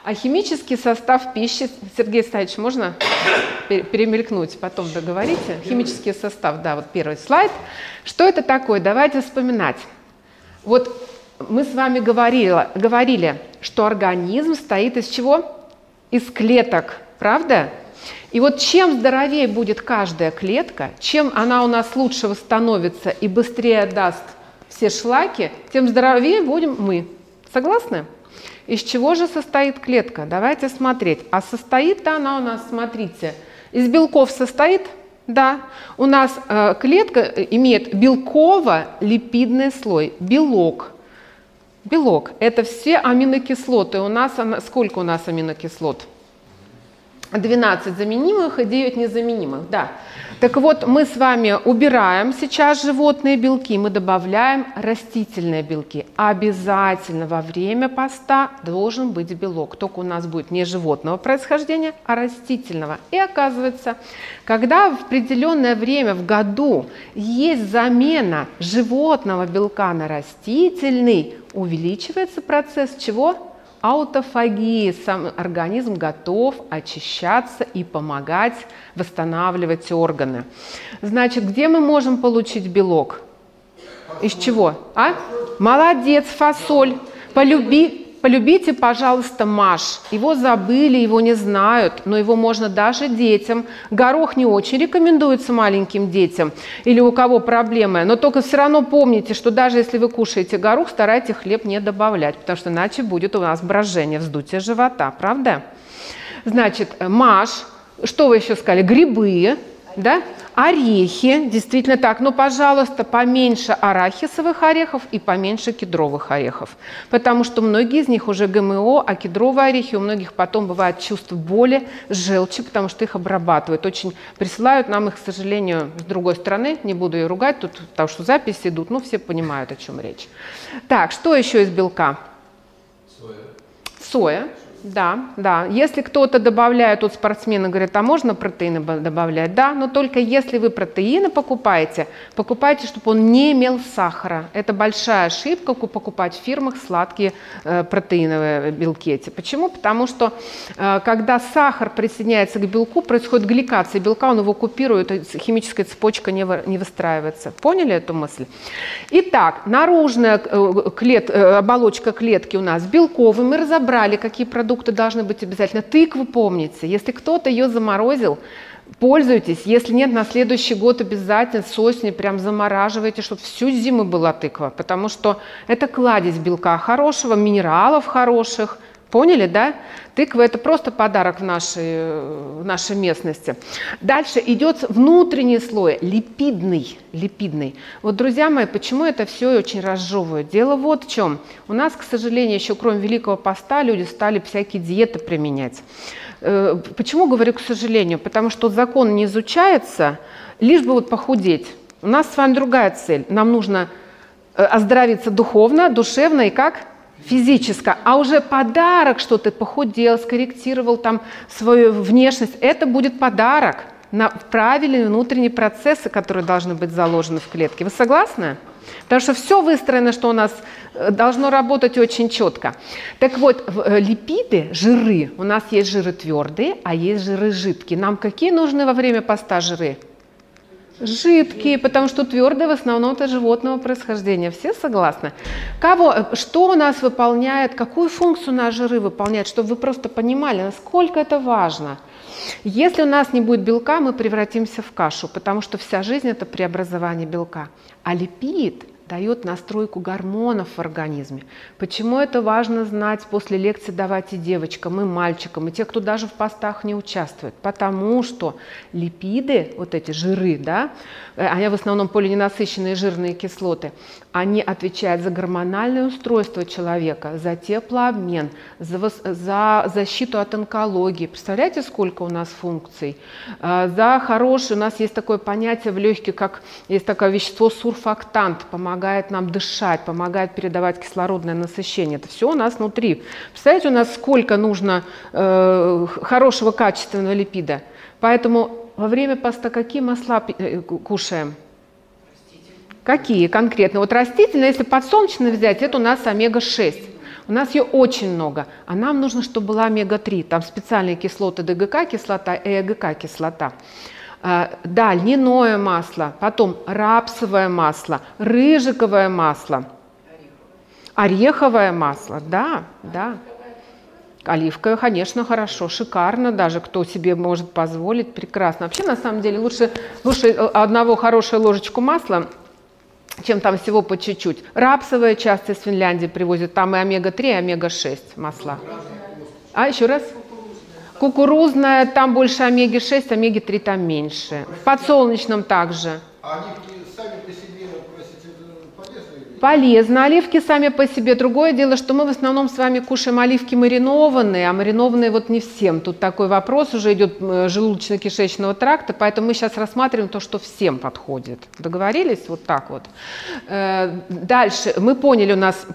А химический состав пищи, Сергей Ставич, можно перемелькнуть, потом договорите? Химический состав, да, вот первый слайд. Что это такое? Давайте вспоминать. Вот мы с вами говорили, говорили, что организм стоит из чего? Из клеток, правда? И вот чем здоровее будет каждая клетка, чем она у нас лучше восстановится и быстрее даст все шлаки, тем здоровее будем мы. Согласны? Из чего же состоит клетка? Давайте смотреть. А состоит она у нас, смотрите, из белков состоит? Да. У нас э, клетка имеет белково-липидный слой, белок – Белок – это все аминокислоты. У нас, сколько у нас аминокислот? 12 заменимых и 9 незаменимых, да. Так вот, мы с вами убираем сейчас животные белки, мы добавляем растительные белки. Обязательно во время поста должен быть белок. Только у нас будет не животного происхождения, а растительного. И оказывается, когда в определенное время в году есть замена животного белка на растительный, увеличивается процесс чего? Аутофагии, сам организм готов очищаться и помогать восстанавливать органы. Значит, где мы можем получить белок? Из чего? А? Молодец, фасоль. Полюби, Полюбите, пожалуйста, Маш. Его забыли, его не знают, но его можно даже детям. Горох не очень рекомендуется маленьким детям или у кого проблемы. Но только все равно помните, что даже если вы кушаете горох, старайтесь хлеб не добавлять, потому что иначе будет у нас брожение, вздутие живота, правда? Значит, Маш, что вы еще сказали? Грибы, да? Орехи, действительно так, но, пожалуйста, поменьше арахисовых орехов и поменьше кедровых орехов, потому что многие из них уже ГМО, а кедровые орехи у многих потом бывает чувство боли, желчи, потому что их обрабатывают. Очень присылают нам их, к сожалению, с другой стороны, не буду ее ругать, тут, потому что записи идут, ну, все понимают, о чем речь. Так, что еще из белка? Соя. Соя. Да, да. Если кто-то добавляет, вот спортсмены говорят, а можно протеины добавлять? Да, но только если вы протеины покупаете, покупайте, чтобы он не имел сахара. Это большая ошибка покупать в фирмах сладкие э, протеиновые эти. Почему? Потому что э, когда сахар присоединяется к белку, происходит гликация белка, он его купирует, химическая цепочка не, не выстраивается. Поняли эту мысль? Итак, наружная э, клет, э, оболочка клетки у нас белковая. Мы разобрали, какие продукты продукты должны быть обязательно. Тыкву помните. Если кто-то ее заморозил, пользуйтесь. Если нет, на следующий год обязательно с осени прям замораживайте, чтобы всю зиму была тыква. Потому что это кладезь белка хорошего, минералов хороших. Поняли, да? Тыква – это просто подарок в нашей, в нашей местности. Дальше идет внутренний слой, липидный, липидный. Вот, друзья мои, почему это все очень разжевывает? Дело вот в чем. У нас, к сожалению, еще кроме Великого Поста люди стали всякие диеты применять. Э, почему говорю к сожалению? Потому что закон не изучается, лишь бы вот похудеть. У нас с вами другая цель. Нам нужно э, оздоровиться духовно, душевно и как? Физическое, а уже подарок, что ты похудел, скорректировал там свою внешность, это будет подарок на правильные внутренние процессы, которые должны быть заложены в клетке. Вы согласны? Потому что все выстроено, что у нас э, должно работать очень четко. Так вот, э, липиды, жиры, у нас есть жиры твердые, а есть жиры жидкие. Нам какие нужны во время поста жиры? Жидкие, потому что твердые в основном это животного происхождения. Все согласны? Кого, что у нас выполняет, какую функцию на жиры выполняет, чтобы вы просто понимали, насколько это важно. Если у нас не будет белка, мы превратимся в кашу, потому что вся жизнь это преобразование белка. А липид – дает настройку гормонов в организме. Почему это важно знать после лекции давать и девочкам, и мальчикам, и те, кто даже в постах не участвует? Потому что липиды, вот эти жиры, да, э, они в основном полиненасыщенные жирные кислоты, они отвечают за гормональное устройство человека, за теплообмен, за, за защиту от онкологии. Представляете, сколько у нас функций? Э, за хороший, у нас есть такое понятие в легких, как есть такое вещество сурфактант, помогает помогает нам дышать, помогает передавать кислородное насыщение. Это все у нас внутри. Представляете, у нас сколько нужно э, хорошего качественного липида. Поэтому во время поста какие масла э, кушаем? Какие конкретно? Вот растительные, если подсолнечные взять, это у нас омега-6. У нас ее очень много, а нам нужно, чтобы была омега-3. Там специальные кислоты ДГК кислота и ЭГК кислота. А, да, льняное масло, потом рапсовое масло, рыжиковое масло, ореховое масло, да, да. Оливковое, конечно, хорошо, шикарно даже, кто себе может позволить, прекрасно. Вообще, на самом деле, лучше, лучше одного хорошую ложечку масла, чем там всего по чуть-чуть. Рапсовая часть из Финляндии привозят, там и омега-3, и омега-6 масла. А, еще раз? Кукурузная, там больше омеги-6, омеги-3 там меньше. В подсолнечном также. А они сами по себе, простите, полезные Полезно. Оливки сами по себе. Другое дело, что мы в основном с вами кушаем оливки маринованные, а маринованные вот не всем. Тут такой вопрос уже идет э, желудочно-кишечного тракта, поэтому мы сейчас рассматриваем то, что всем подходит. Договорились? Вот так вот. Э, дальше. Мы поняли, у нас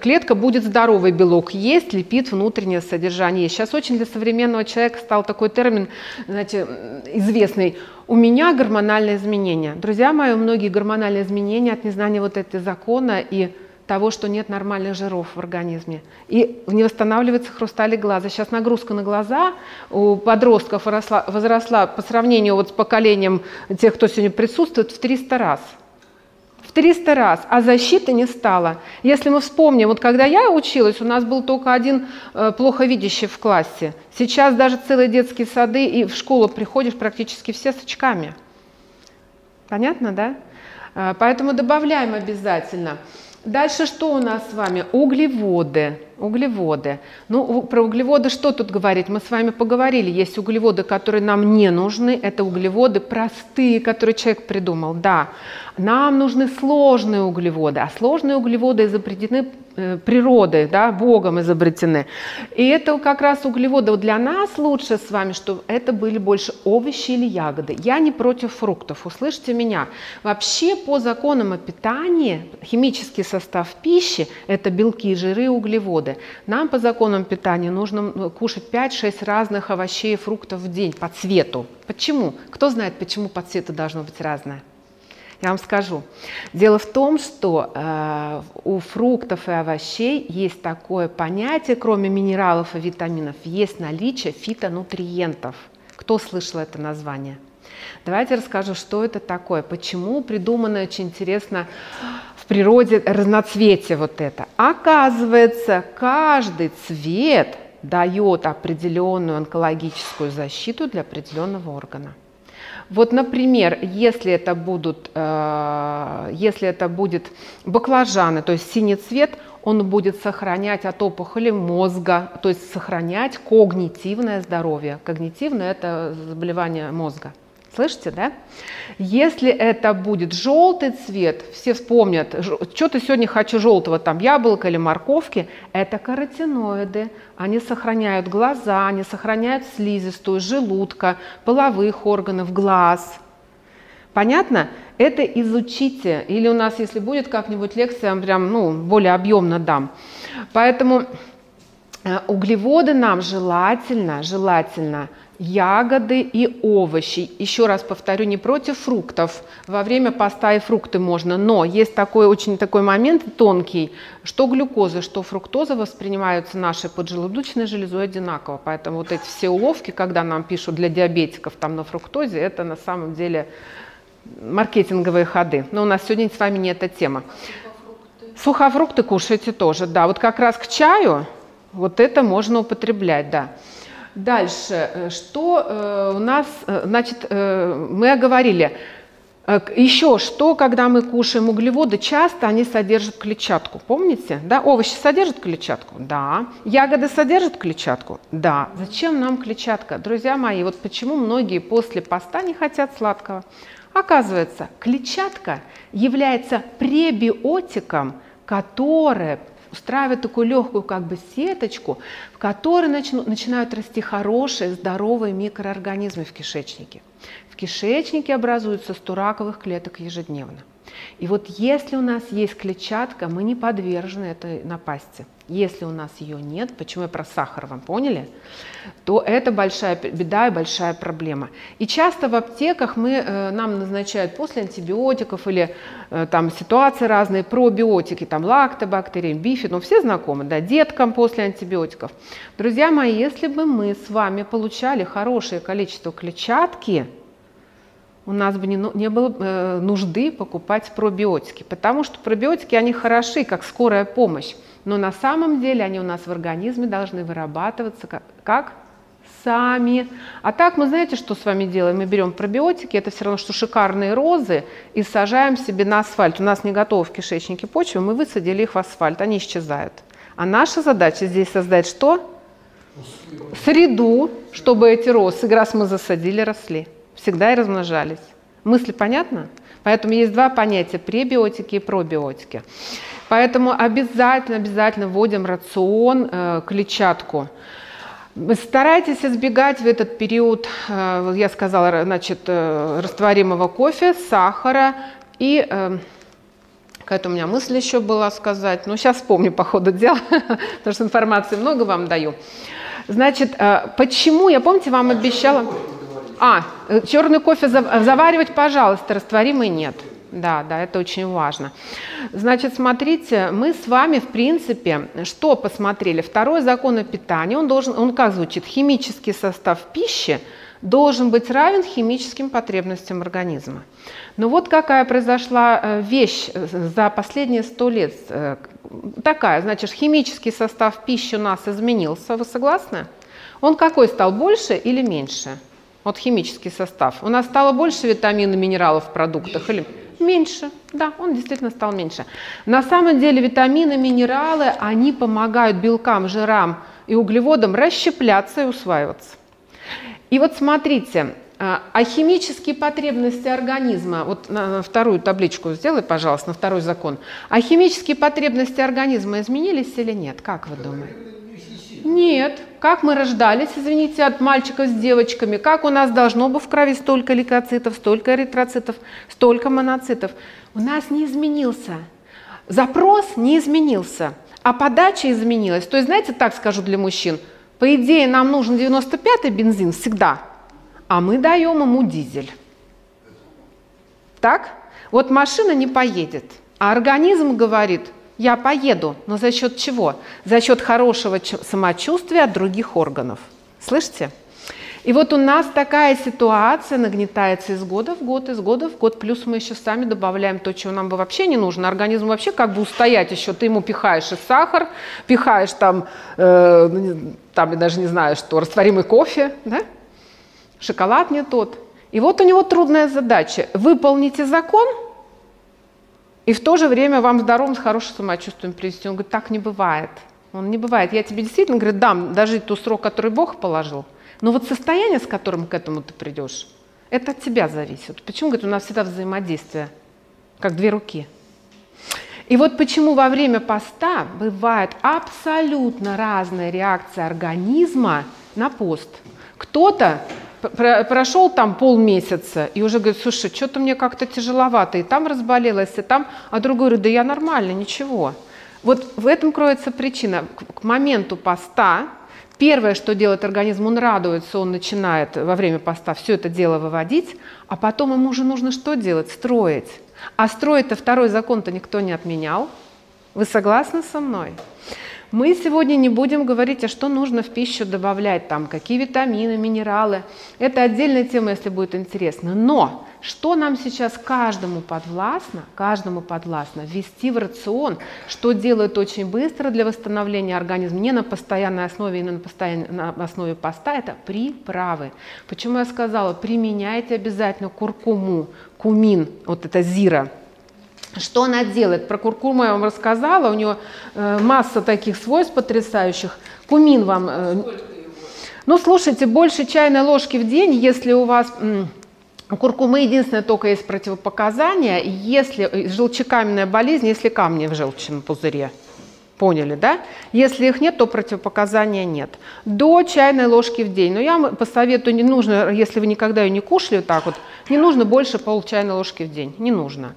клетка будет здоровый белок. Есть липид внутреннее содержание. Сейчас очень для современного человека стал такой термин, знаете, известный – у меня гормональные изменения. Друзья мои, многие гормональные изменения от незнания вот этого закона и того, что нет нормальных жиров в организме. И не восстанавливается хрусталик глаза. Сейчас нагрузка на глаза у подростков возросла, возросла по сравнению вот с поколением тех, кто сегодня присутствует, в 300 раз 300 раз, а защиты не стало. Если мы вспомним, вот когда я училась, у нас был только один э, плохо видящий в классе. Сейчас даже целые детские сады и в школу приходишь практически все с очками. Понятно, да? Э, поэтому добавляем обязательно. Дальше что у нас с вами? Углеводы. Углеводы. Ну, про углеводы что тут говорить? Мы с вами поговорили. Есть углеводы, которые нам не нужны. Это углеводы простые, которые человек придумал. Да, нам нужны сложные углеводы, а сложные углеводы изобретены э, природой, да, Богом изобретены. И это как раз углеводы. Вот для нас лучше с вами, чтобы это были больше овощи или ягоды. Я не против фруктов, услышьте меня. Вообще по законам о питании химический состав пищи – это белки, жиры и углеводы. Нам по законам питания нужно кушать 5-6 разных овощей и фруктов в день по цвету. Почему? Кто знает, почему по цвету должно быть разное? Я вам скажу. Дело в том, что э, у фруктов и овощей есть такое понятие, кроме минералов и витаминов, есть наличие фитонутриентов. Кто слышал это название? Давайте расскажу, что это такое, почему придумано очень интересно в природе разноцветие вот это. Оказывается, каждый цвет дает определенную онкологическую защиту для определенного органа. Вот, например, если это, будут, э, если это будет баклажаны, то есть синий цвет, он будет сохранять от опухоли мозга, то есть сохранять когнитивное здоровье. Когнитивное – это заболевание мозга. Слышите, да? Если это будет желтый цвет, все вспомнят, что-то сегодня хочу желтого, там яблоко или морковки, это каротиноиды. Они сохраняют глаза, они сохраняют слизистую, желудка, половых органов, глаз. Понятно? Это изучите. Или у нас, если будет как-нибудь лекция, прям, ну, более объемно дам. Поэтому э, углеводы нам желательно, желательно – ягоды и овощи. Еще раз повторю, не против фруктов. Во время поста и фрукты можно, но есть такой очень такой момент тонкий, что глюкоза, что фруктоза воспринимаются нашей поджелудочной железой одинаково. Поэтому вот эти все уловки, когда нам пишут для диабетиков там на фруктозе, это на самом деле маркетинговые ходы. Но у нас сегодня с вами не эта тема. Сухофрукты, Сухофрукты кушайте тоже, да. Вот как раз к чаю вот это можно употреблять, да. Дальше, э, что э, у нас, э, значит, мы оговорили, еще что, когда мы кушаем углеводы, часто они содержат клетчатку. Помните? Да? Овощи содержат клетчатку? Да. Ягоды содержат клетчатку? Да. Зачем нам клетчатка? Друзья мои, вот почему многие после поста не хотят сладкого? Оказывается, клетчатка является пребиотиком, которое устраивает такую легкую как бы сеточку, в которой начинают расти хорошие, здоровые микроорганизмы в кишечнике. В кишечнике образуются 100 раковых клеток ежедневно. И вот если у нас есть клетчатка, мы не подвержены этой напасти. Если у нас ее нет, почему я про сахар вам поняли, то это большая беда и большая проблема. И часто в аптеках мы, э, нам назначают после антибиотиков или э, там ситуации разные, пробиотики, там лактобактерии, бифид, ну все знакомы, да, деткам после антибиотиков. Друзья мои, если бы мы с вами получали хорошее количество клетчатки, у нас бы не, ну, не было э, нужды покупать пробиотики, потому что пробиотики, они хороши, как скорая помощь, но на самом деле они у нас в организме должны вырабатываться как, как сами. А так мы знаете, что с вами делаем? Мы берем пробиотики, это все равно, что шикарные розы, и сажаем себе на асфальт. У нас не готовы в кишечнике почвы, мы высадили их в асфальт, они исчезают. А наша задача здесь создать что? Среду, чтобы эти розы, раз мы засадили, росли всегда и размножались. Мысли понятно? Поэтому есть два понятия – пребиотики и пробиотики. Поэтому обязательно, обязательно вводим рацион э, клетчатку. Старайтесь избегать в этот период, э, я сказала, значит, э, растворимого кофе, сахара и э, какая-то у меня мысль еще была сказать, но сейчас вспомню по ходу дела, потому что информации много вам даю. Значит, э, почему, я помните, вам обещала... А, э, черный кофе заваривать, пожалуйста, растворимый нет. Да, да, это очень важно. Значит, смотрите, мы с вами, в принципе, что посмотрели? Второй закон о питании, он должен, он как звучит? Химический состав пищи должен быть равен химическим потребностям организма. Но вот какая произошла э, вещь э, за последние сто лет. Э, такая, значит, химический состав пищи у нас изменился, вы согласны? Он какой стал, больше или меньше? Вот химический состав. У нас стало больше витаминов, минералов в продуктах или меньше? Да, он действительно стал меньше. На самом деле витамины, минералы, они помогают белкам, жирам и углеводам расщепляться и усваиваться. И вот смотрите, а, а химические потребности организма, вот на вторую табличку сделай, пожалуйста, на второй закон. А химические потребности организма изменились или нет? Как вы думаете? Нет. Как мы рождались, извините, от мальчиков с девочками? Как у нас должно быть в крови столько лейкоцитов, столько эритроцитов, столько моноцитов? У нас не изменился. Запрос не изменился, а подача изменилась. То есть, знаете, так скажу для мужчин, по идее нам нужен 95-й бензин всегда, а мы даем ему дизель. Так? Вот машина не поедет, а организм говорит, я поеду, но за счет чего? За счет хорошего самочувствия от других органов. Слышите? И вот у нас такая ситуация нагнетается из года в год, из года в год. Плюс мы еще сами добавляем то, чего нам бы вообще не нужно. Организм вообще как бы устоять еще. Ты ему пихаешь и сахар, пихаешь там, э, ну, там я даже не знаю что, растворимый кофе, да? шоколад не тот. И вот у него трудная задача. Выполните закон – и в то же время вам здоровым, с хорошим самочувствием привести. Он говорит, так не бывает. Он не бывает. Я тебе действительно, говорит, дам дожить ту срок, который Бог положил. Но вот состояние, с которым к этому ты придешь, это от тебя зависит. Почему, говорит, у нас всегда взаимодействие, как две руки. И вот почему во время поста бывает абсолютно разная реакция организма на пост. Кто-то прошел там полмесяца и уже говорит, слушай, что-то мне как-то тяжеловато, и там разболелась, и там, а другой говорит, да я нормально, ничего. Вот в этом кроется причина. К моменту поста первое, что делает организм, он радуется, он начинает во время поста все это дело выводить, а потом ему уже нужно что делать? Строить. А строить-то второй закон-то никто не отменял. Вы согласны со мной? Мы сегодня не будем говорить, а что нужно в пищу добавлять, там, какие витамины, минералы. Это отдельная тема, если будет интересно. Но что нам сейчас каждому подвластно, каждому подвластно ввести в рацион, что делает очень быстро для восстановления организма, не на постоянной основе и на, постоянной, основе поста, это приправы. Почему я сказала, применяйте обязательно куркуму, кумин, вот это зира, что она делает? Про куркуму я вам рассказала, у нее э, масса таких свойств потрясающих. Кумин вам... Э, ну, слушайте, больше чайной ложки в день, если у вас... У куркумы единственное только есть противопоказание, если э, желчекаменная болезнь, если камни в желчном пузыре. Поняли, да? Если их нет, то противопоказания нет. До чайной ложки в день. Но я посоветую, не нужно, если вы никогда ее не кушали так вот, не нужно больше пол чайной ложки в день. Не нужно.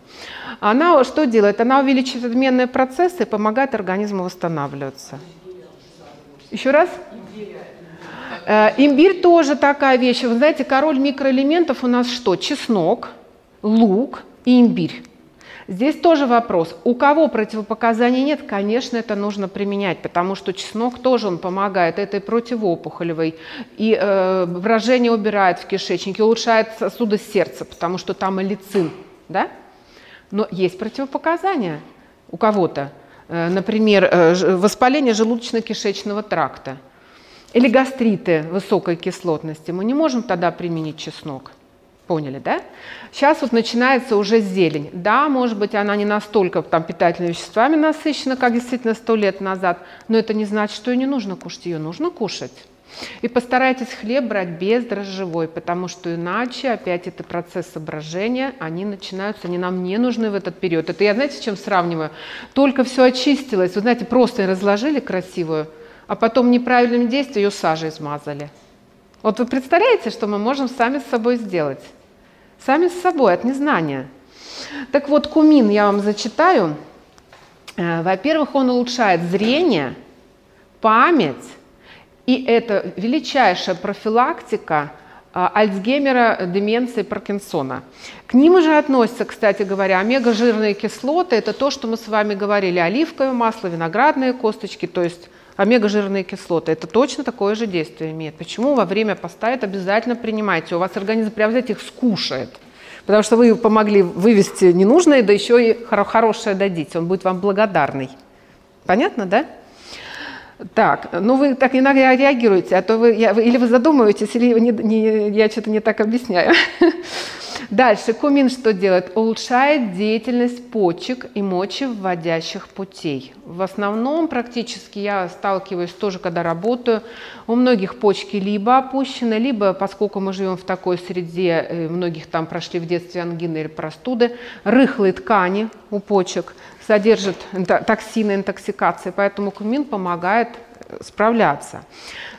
Она что делает? Она увеличивает обменные процессы и помогает организму восстанавливаться. Еще раз? Э, имбирь тоже такая вещь. Вы знаете, король микроэлементов у нас что? Чеснок, лук и имбирь. Здесь тоже вопрос. У кого противопоказаний нет, конечно, это нужно применять, потому что чеснок тоже он помогает этой противоопухолевой. И э, брожение убирает в кишечнике, улучшает сосуды сердца, потому что там алицин. Да? Но есть противопоказания у кого-то. Э, например, э, воспаление желудочно-кишечного тракта или гастриты высокой кислотности. Мы не можем тогда применить чеснок. Поняли, да? Сейчас вот начинается уже зелень. Да, может быть, она не настолько там питательными веществами насыщена, как действительно сто лет назад, но это не значит, что ее не нужно кушать. Ее нужно кушать. И постарайтесь хлеб брать бездрожжевой, потому что иначе опять это процессы брожения, они начинаются, они нам не нужны в этот период. Это я, знаете, с чем сравниваю? Только все очистилось, вы знаете, просто разложили красивую, а потом неправильным действием ее сажей смазали. Вот вы представляете, что мы можем сами с собой сделать? Сами с собой, от незнания. Так вот, кумин я вам зачитаю. Э, во-первых, он улучшает зрение, память, и это величайшая профилактика а, Альцгеймера, деменции, Паркинсона. К ним уже относятся, кстати говоря, омега-жирные кислоты. Это то, что мы с вами говорили, оливковое масло, виноградные косточки, то есть омега-жирные кислоты. Это точно такое же действие имеет. Почему во время поста это обязательно принимайте? У вас организм прямо взять их скушает. Потому что вы помогли вывести ненужное, да еще и хорошее дадите. Он будет вам благодарный. Понятно, да? Так, ну вы так иногда реагируете, а то вы, я, или вы задумываетесь, или не, не, я что-то не так объясняю. Дальше, кумин что делает? Улучшает деятельность почек и мочевыводящих путей. В основном практически я сталкиваюсь тоже, когда работаю, у многих почки либо опущены, либо, поскольку мы живем в такой среде, э, многих там прошли в детстве ангины или простуды, рыхлые ткани у почек – содержит токсины, интоксикации, поэтому кумин помогает э, справляться.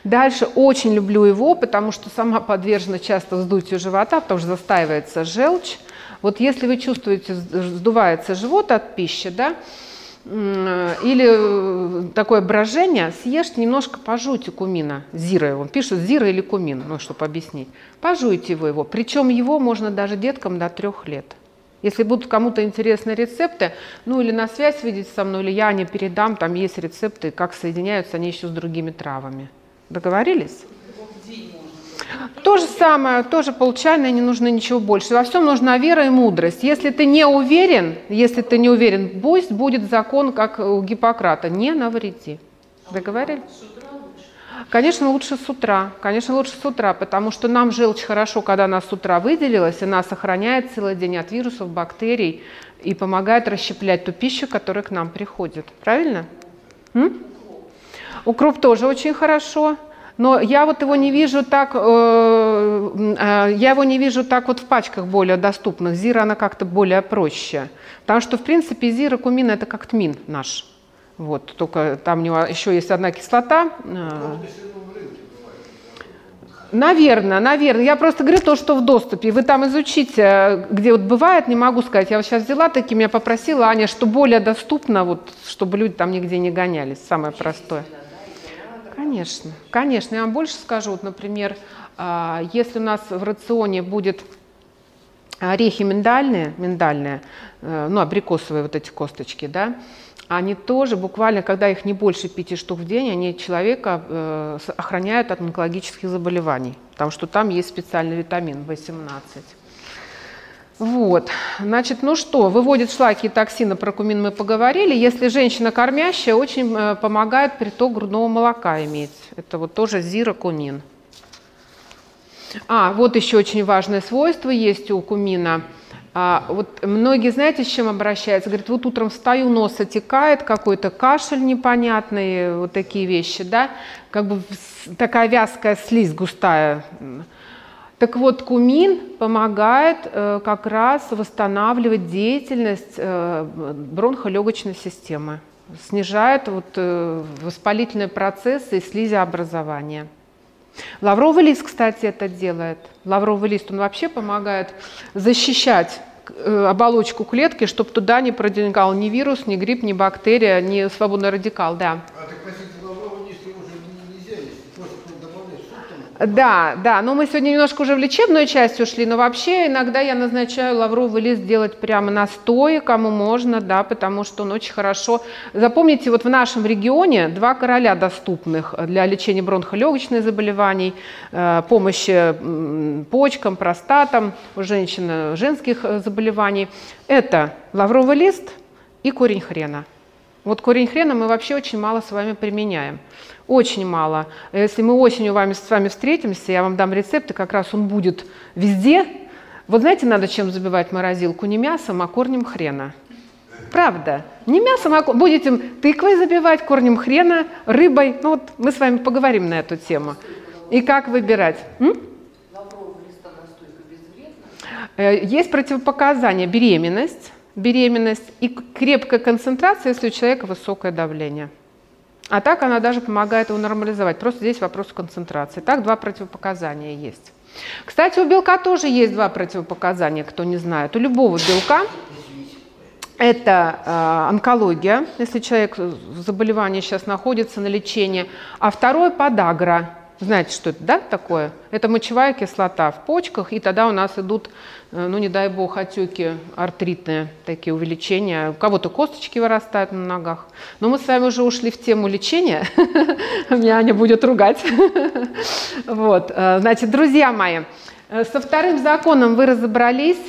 Дальше очень люблю его, потому что сама подвержена часто вздутию живота, потому что застаивается желчь. Вот если вы чувствуете, сдувается живот от пищи, да, или э, такое брожение, съешьте немножко пожуйте кумина, зира. Он пишет зира или кумин, ну, чтобы объяснить. Пожуйте его, его. Причем его можно даже деткам до трех лет. Если будут кому-то интересны рецепты, ну или на связь видеть со мной, или я не передам, там есть рецепты, как соединяются они еще с другими травами. Договорились? То же самое, тоже получально, не нужно ничего больше. Во всем нужна вера и мудрость. Если ты не уверен, если ты не уверен, пусть будет закон, как у Гиппократа, не навреди. Договорились? Конечно, лучше с утра. Конечно, лучше с утра, потому что нам желчь хорошо, когда она с утра выделилась, она сохраняет целый день от вирусов, бактерий и помогает расщеплять ту пищу, которая к нам приходит. Правильно? М? Укроп тоже очень хорошо. Но я вот его не вижу так, э, э, я его не вижу так вот в пачках более доступных. Зира, она как-то более проще. Потому что, в принципе, зира, кумин – это как тмин наш. Вот, только там у него еще есть одна кислота. Наверное, наверное. Я просто говорю то, что в доступе. Вы там изучите, где вот бывает, не могу сказать. Я вот сейчас взяла таким, я попросила Аня, что более доступно, вот, чтобы люди там нигде не гонялись. Самое простое. Конечно, конечно. Я вам больше скажу. Вот, например, а, если у нас в рационе будет орехи миндальные, миндальные, э, ну, абрикосовые вот эти косточки, да, они тоже буквально, когда их не больше пяти штук в день, они человека э, охраняют от онкологических заболеваний, потому что там есть специальный витамин В18. Вот, значит, ну что, выводит шлаки и токсины, про кумин мы поговорили. Если женщина кормящая, очень э, помогает приток грудного молока иметь. Это вот тоже зирокумин. А, вот еще очень важное свойство есть у кумина – а, вот многие, знаете, с чем обращаются? Говорят, вот утром встаю, нос отекает, какой-то кашель непонятный, вот такие вещи, да? Как бы такая вязкая слизь густая. Так вот, кумин помогает э, как раз восстанавливать деятельность э, бронхолегочной системы, снижает вот, э, воспалительные процессы и слизеобразование. Лавровый лист, кстати, это делает. Лавровый лист, он вообще помогает защищать э, оболочку клетки, чтобы туда не проникал ни вирус, ни грипп, ни бактерия, ни свободный радикал, да. А так, Да, да, но мы сегодня немножко уже в лечебную часть ушли, но вообще иногда я назначаю лавровый лист делать прямо на стое, кому можно, да, потому что он очень хорошо. Запомните, вот в нашем регионе два короля доступных для лечения бронхолегочных заболеваний, э, помощи почкам, простатам, у женщин женских э, заболеваний. Это лавровый лист и корень хрена. Вот корень хрена мы вообще очень мало с вами применяем. Очень мало. Если мы осенью вами, с вами встретимся, я вам дам рецепт, и как раз он будет везде. Вот знаете, надо чем забивать морозилку? Не мясом, а корнем хрена. Правда. Не мясом, а будете тыквой забивать, корнем хрена, рыбой. Ну вот мы с вами поговорим на эту тему. И как выбирать? М? Э, есть противопоказания беременность, беременность и крепкая концентрация, если у человека высокое давление. А так она даже помогает его нормализовать. Просто здесь вопрос концентрации. Так два противопоказания есть. Кстати, у белка тоже есть два противопоказания, кто не знает. У любого белка это э, онкология, если человек заболевание сейчас находится на лечении, а второй подагра. Знаете, что это, да, такое? Это мочевая кислота в почках, и тогда у нас идут, э, ну не дай бог, отеки артритные, такие увеличения. У кого-то косточки вырастают на ногах. Но мы с вами уже ушли в тему лечения. Меня Аня будет ругать. Вот, э, значит, друзья мои, э, со вторым законом вы разобрались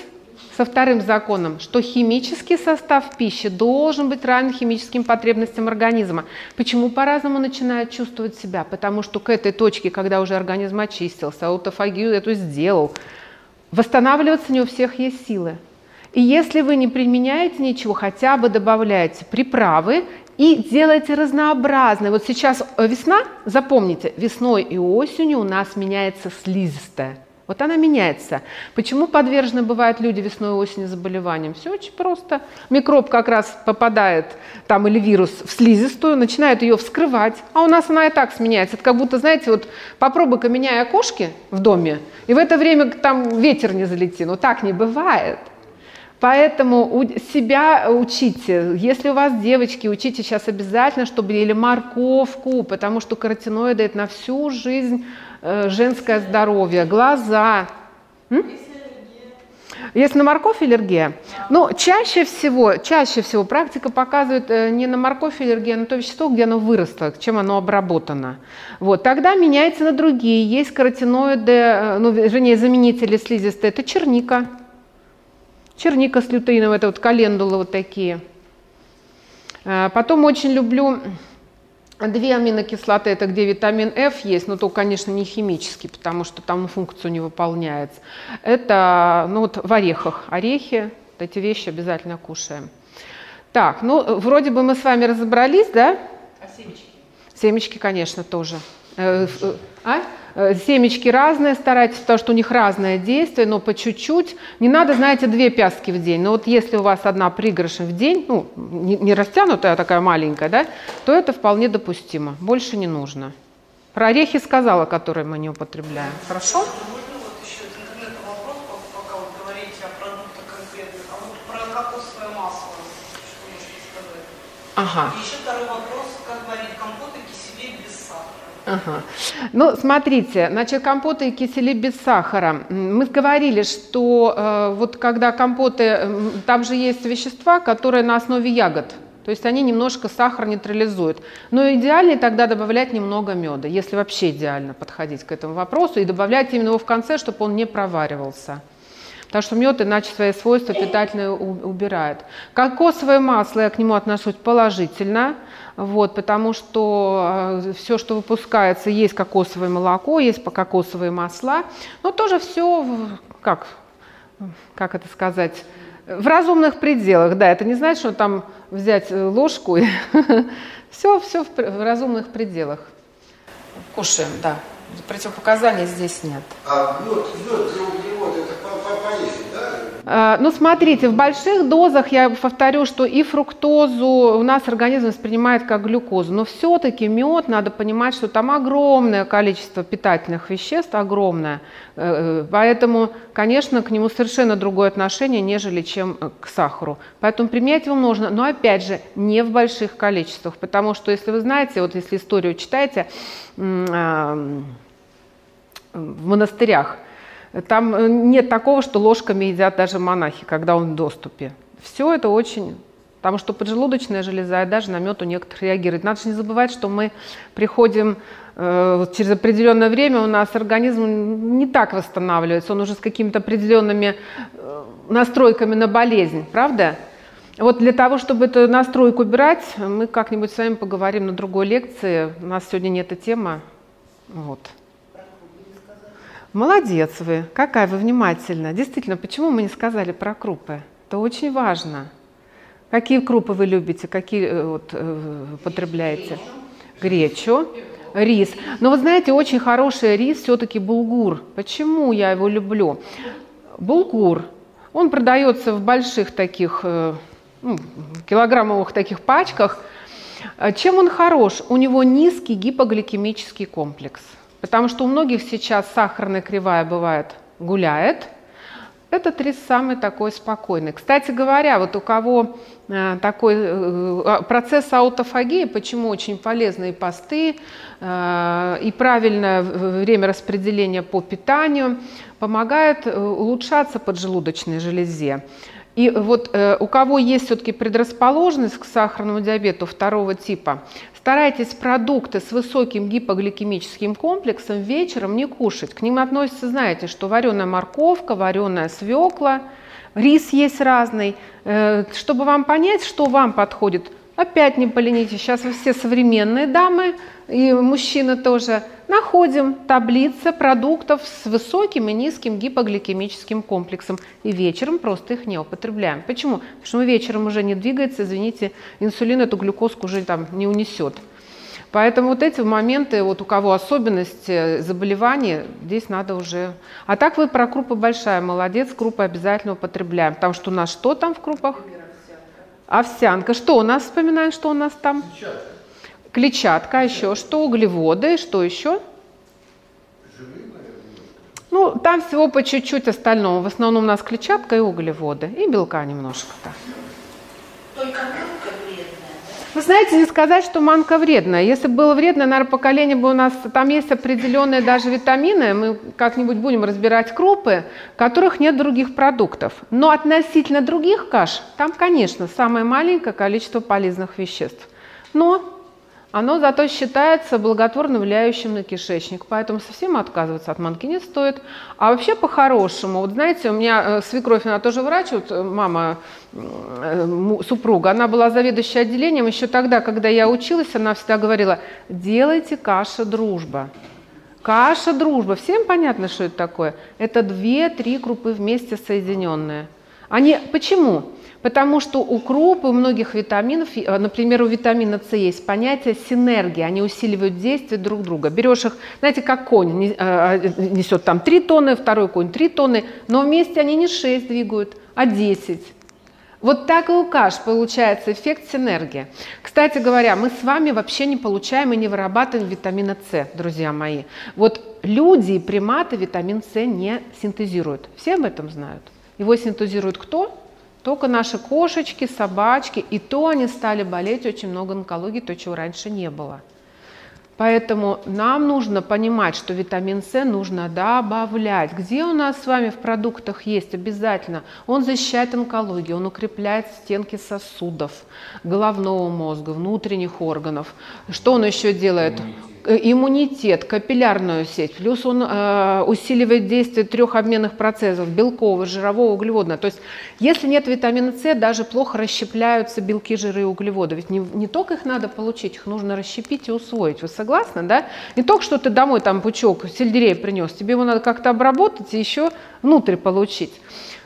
со вторым законом, что химический состав пищи должен быть равен химическим потребностям организма. Почему по-разному начинают чувствовать себя? Потому что к этой точке, когда уже организм очистился, аутофагию эту сделал, восстанавливаться не у всех есть силы. И если вы не применяете ничего, хотя бы добавляете приправы и делайте разнообразные. Вот сейчас весна, запомните, весной и осенью у нас меняется слизистая. Вот она меняется. Почему подвержены бывают люди весной и осенью заболеваниям? Все очень просто. Микроб как раз попадает, там, или вирус в слизистую, начинает ее вскрывать, а у нас она и так сменяется. Это как будто, знаете, вот попробуй-ка меняй окошки в доме, и в это время там ветер не залети. Но так не бывает. Поэтому себя учите. Если у вас девочки, учите сейчас обязательно, чтобы ели морковку, потому что каротиноиды это на всю жизнь женское здоровье, глаза. М? Если на морковь аллергия, ну, чаще всего, чаще всего практика показывает э, не на морковь аллергия, а на то вещество, где оно выросло, чем оно обработано. Вот, тогда меняется на другие. Есть каротиноиды, э, ну, вернее, заменители слизистой, это черника. Черника с лютеином, это вот календулы вот такие. Потом очень люблю Две аминокислоты, это где витамин F есть, но то, конечно, не химический, потому что там функцию не выполняет. Это ну, вот в орехах. Орехи, эти вещи обязательно кушаем. Так, ну, вроде бы мы с вами разобрались, да? А семечки? Семечки, конечно, тоже. Э, э, а? Э, семечки разные, старайтесь, потому что у них разное действие, но по чуть-чуть. Не надо, знаете, две пяски в день. Но вот если у вас одна пригоршня в день, ну, не, не растянутая, а такая маленькая, да, то это вполне допустимо. Больше не нужно. Про орехи сказала, которые мы не употребляем. Хорошо? Ага. И еще второй вопрос, как варить компоты, киселей без сахара. Ага. Ну, смотрите, значит, компоты и кисели без сахара. Мы говорили, что э, вот когда компоты, там же есть вещества, которые на основе ягод. То есть они немножко сахар нейтрализуют. Но идеальнее тогда добавлять немного меда, если вообще идеально подходить к этому вопросу, и добавлять именно его в конце, чтобы он не проваривался. Потому что мед иначе свои свойства питательные убирает. Кокосовое масло я к нему отношусь положительно, вот, потому что э, все, что выпускается, есть кокосовое молоко, есть кокосовые масла, но тоже все, как, как это сказать, в разумных пределах, да, это не значит, что там взять э, ложку и все, все в разумных пределах. Кушаем, да. Противопоказаний здесь нет. А мед, мед для углевода это полезен, да? А, ну, смотрите, в больших дозах, я повторю, что и фруктозу у нас организм воспринимает как глюкозу, но все-таки мед, надо понимать, что там огромное количество питательных веществ, огромное, э, э, поэтому, конечно, к нему совершенно другое отношение, нежели чем э, к сахару. Поэтому применять его нужно, но, опять же, не в больших количествах, потому что, если вы знаете, вот если историю читаете, а, в монастырях – там э, нет такого, что ложками едят даже монахи, когда он в доступе. Все это очень... Потому что поджелудочная железа и даже на мед у некоторых реагирует. Надо же не забывать, что мы приходим э, через определенное время, у нас организм не так восстанавливается, он уже с какими-то определенными э, настройками на болезнь, правда? Вот для того, чтобы эту настройку убирать, мы как-нибудь с вами поговорим на другой лекции. У нас сегодня не эта тема. Вот. Молодец вы, какая вы внимательная. Действительно, почему мы не сказали про крупы? Это очень важно. Какие крупы вы любите, какие э, вот, э, потребляете? Гречу. рис. Но вы знаете, очень хороший рис все-таки булгур. Почему я его люблю? Булгур, он продается в больших таких, э, ну, килограммовых таких пачках. Чем он хорош? У него низкий гипогликемический комплекс. Потому что у многих сейчас сахарная кривая бывает гуляет, этот рис самый такой спокойный. Кстати говоря, вот у кого э, такой э, а, процесс аутофагии, почему очень полезны и посты, э, и правильное время распределения по питанию, помогает улучшаться поджелудочной железе. И вот э, у кого есть все-таки предрасположенность к сахарному диабету второго типа, Старайтесь продукты с высоким гипогликемическим комплексом вечером не кушать. К ним относятся, знаете, что вареная морковка, вареная свекла, рис есть разный. Э, чтобы вам понять, что вам подходит, опять не поленитесь. Сейчас вы все современные дамы и мужчины тоже. Находим таблицы продуктов с высоким и низким гипогликемическим комплексом. И вечером просто их не употребляем. Почему? Потому что мы вечером уже не двигается, извините, инсулин эту глюкозку уже там не унесет. Поэтому вот эти моменты, вот у кого особенности заболеваний, здесь надо уже... А так вы про крупы большая, молодец, крупы обязательно употребляем. Потому что у нас что там в крупах? Овсянка. Что у нас, вспоминаем, что у нас там? Клетчатка. Клетчатка, а еще что? Углеводы, что еще? Ну, там всего по чуть-чуть остального. В основном у нас клетчатка и углеводы, и белка немножко-то. Только вы знаете, не сказать, что манка вредная. Если бы было вредно, наверное, поколение бы у нас... Там есть определенные даже витамины, мы как-нибудь будем разбирать крупы, которых нет других продуктов. Но относительно других каш, там, конечно, самое маленькое количество полезных веществ. Но оно зато считается благотворно влияющим на кишечник, поэтому совсем отказываться от манки не стоит. А вообще по-хорошему, вот знаете, у меня э, свекровь, она тоже врач, вот э, мама, э, супруга, она была заведующей отделением, еще тогда, когда я училась, она всегда говорила, делайте каша дружба. Каша дружба, всем понятно, что это такое? Это две-три крупы вместе соединенные. Они, почему? Потому что у круп, многих витаминов, э, например, у витамина С есть понятие синергии, они усиливают действие друг друга. Берешь их, знаете, как конь э, э, несет там 3 тонны, второй конь 3 тонны, но вместе они не 6 двигают, а 10. Вот так и у каш получается эффект синергии. Кстати говоря, мы с вами вообще не получаем и не вырабатываем витамина С, друзья мои. Вот люди и приматы витамин С не синтезируют. Все об этом знают. Его синтезирует кто? Только наши кошечки, собачки, и то они стали болеть очень много онкологии, то, чего раньше не было. Поэтому нам нужно понимать, что витамин С нужно добавлять. Где у нас с вами в продуктах есть обязательно? Он защищает онкологию, он укрепляет стенки сосудов, головного мозга, внутренних органов. Что он еще делает? Э, иммунитет, капиллярную сеть, плюс он э, усиливает действие трех обменных процессов, белкового, жирового, углеводного. То есть если нет витамина С, даже плохо расщепляются белки, жиры и углеводы. Ведь не, не только их надо получить, их нужно расщепить и усвоить. Вы согласны, да? Не только, что ты домой там пучок сельдерея принес, тебе его надо как-то обработать и еще внутрь получить.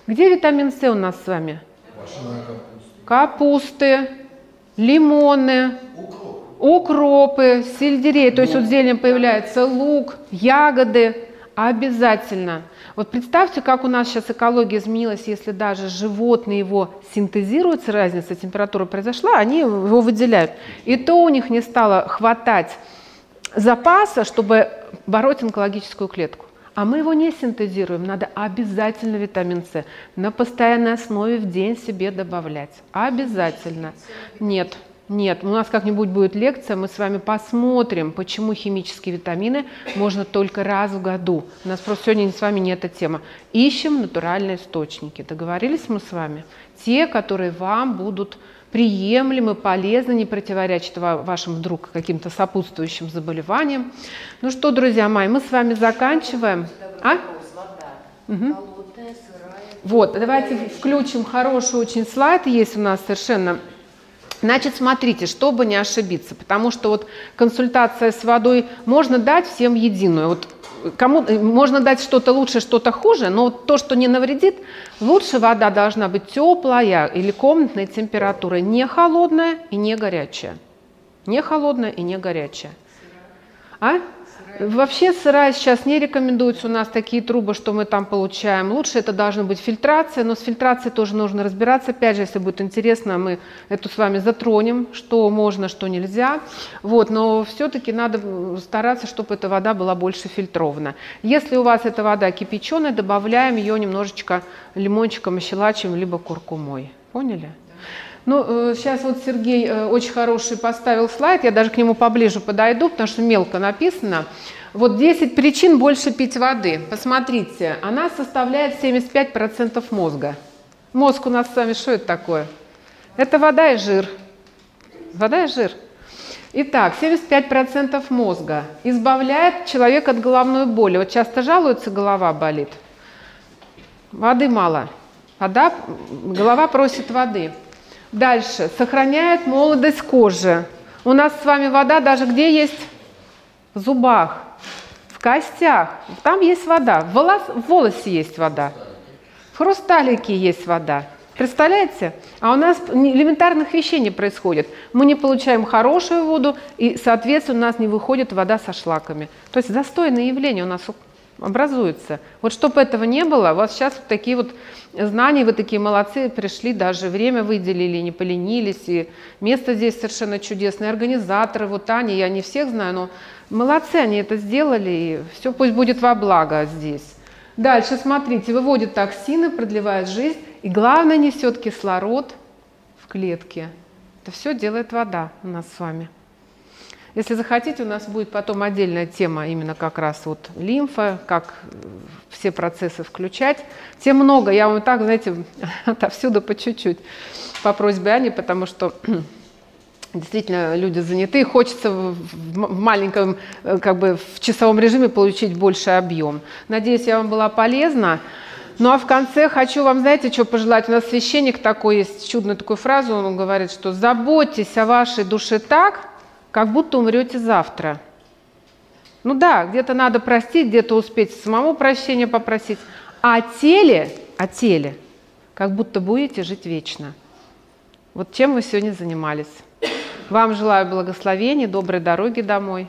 Где витамин С у нас с вами? Капусты, лимоны, укропы, сельдерей, то есть вот зелень появляется, лук, ягоды, обязательно. Вот представьте, как у нас сейчас экология изменилась, если даже животные его синтезируют, разница температуры произошла, они его выделяют. И то у них не стало хватать запаса, чтобы бороть онкологическую клетку. А мы его не синтезируем, надо обязательно витамин С на постоянной основе в день себе добавлять. Обязательно. Нет, нет, у нас как-нибудь будет лекция, мы с вами посмотрим, почему химические витамины можно только раз в году. У нас просто сегодня с вами не эта тема. Ищем натуральные источники. Договорились мы с вами? Те, которые вам будут приемлемы, полезны, не противоречат вашим вдруг каким-то сопутствующим заболеваниям. Ну что, друзья мои, мы с вами заканчиваем. А? Угу. Вот, давайте включим хороший очень слайд, есть у нас совершенно Значит, смотрите, чтобы не ошибиться, потому что вот консультация с водой можно дать всем единую. Вот кому можно дать что-то лучше, что-то хуже, но вот то, что не навредит, лучше вода должна быть теплая или комнатной температуры, не холодная и не горячая. Не холодная и не горячая. А? Вообще сырая сейчас не рекомендуется. У нас такие трубы, что мы там получаем. Лучше это должна быть фильтрация, но с фильтрацией тоже нужно разбираться. Опять же, если будет интересно, мы эту с вами затронем, что можно, что нельзя. Вот, но все-таки надо стараться, чтобы эта вода была больше фильтрована. Если у вас эта вода кипяченая, добавляем ее немножечко лимончиком, щелачем, либо куркумой. Поняли? Ну, сейчас э, вот Сергей э, очень хороший поставил слайд, я даже к нему поближе подойду, потому что мелко написано. Вот 10 причин больше пить воды. Посмотрите, она составляет 75% мозга. Мозг у нас с вами что это такое? Это вода и жир. Вода и жир. Итак, 75% мозга избавляет человека от головной боли. Вот часто жалуются, голова болит. Воды мало. Вода, голова просит воды. Дальше. Сохраняет молодость кожи. У нас с вами вода даже где есть? В зубах, в костях. Там есть вода. В, волос, в волосе есть вода. В хрусталике есть вода. Представляете? А у нас элементарных вещей не происходит. Мы не получаем хорошую воду, и, соответственно, у нас не выходит вода со шлаками. То есть застойное явление у нас образуется. Вот чтобы этого не было, у вас сейчас вот такие вот знания, вы такие молодцы, пришли, даже время выделили, не поленились, и место здесь совершенно чудесное, организаторы, вот они, я не всех знаю, но молодцы, они это сделали, и все пусть будет во благо здесь. Дальше, смотрите, выводит токсины, продлевает жизнь, и главное, несет кислород в клетке. Это все делает вода у нас с вами. Если захотите, у нас будет потом отдельная тема именно как раз вот лимфа, как все процессы включать. Тем много, я вам так, знаете, отовсюду по чуть-чуть по просьбе Ани, потому что действительно люди заняты, хочется в маленьком, э, как бы в часовом режиме получить больше объем. Надеюсь, я вам была полезна. Ну а в конце хочу вам, знаете, что пожелать? У нас священник такой есть, чудную такую фразу, он говорит, что заботьтесь о вашей душе так, как будто умрете завтра. Ну да, где-то надо простить, где-то успеть самому прощения попросить. А теле, о теле, как будто будете жить вечно. Вот чем вы сегодня занимались. Вам желаю благословений, доброй дороги домой.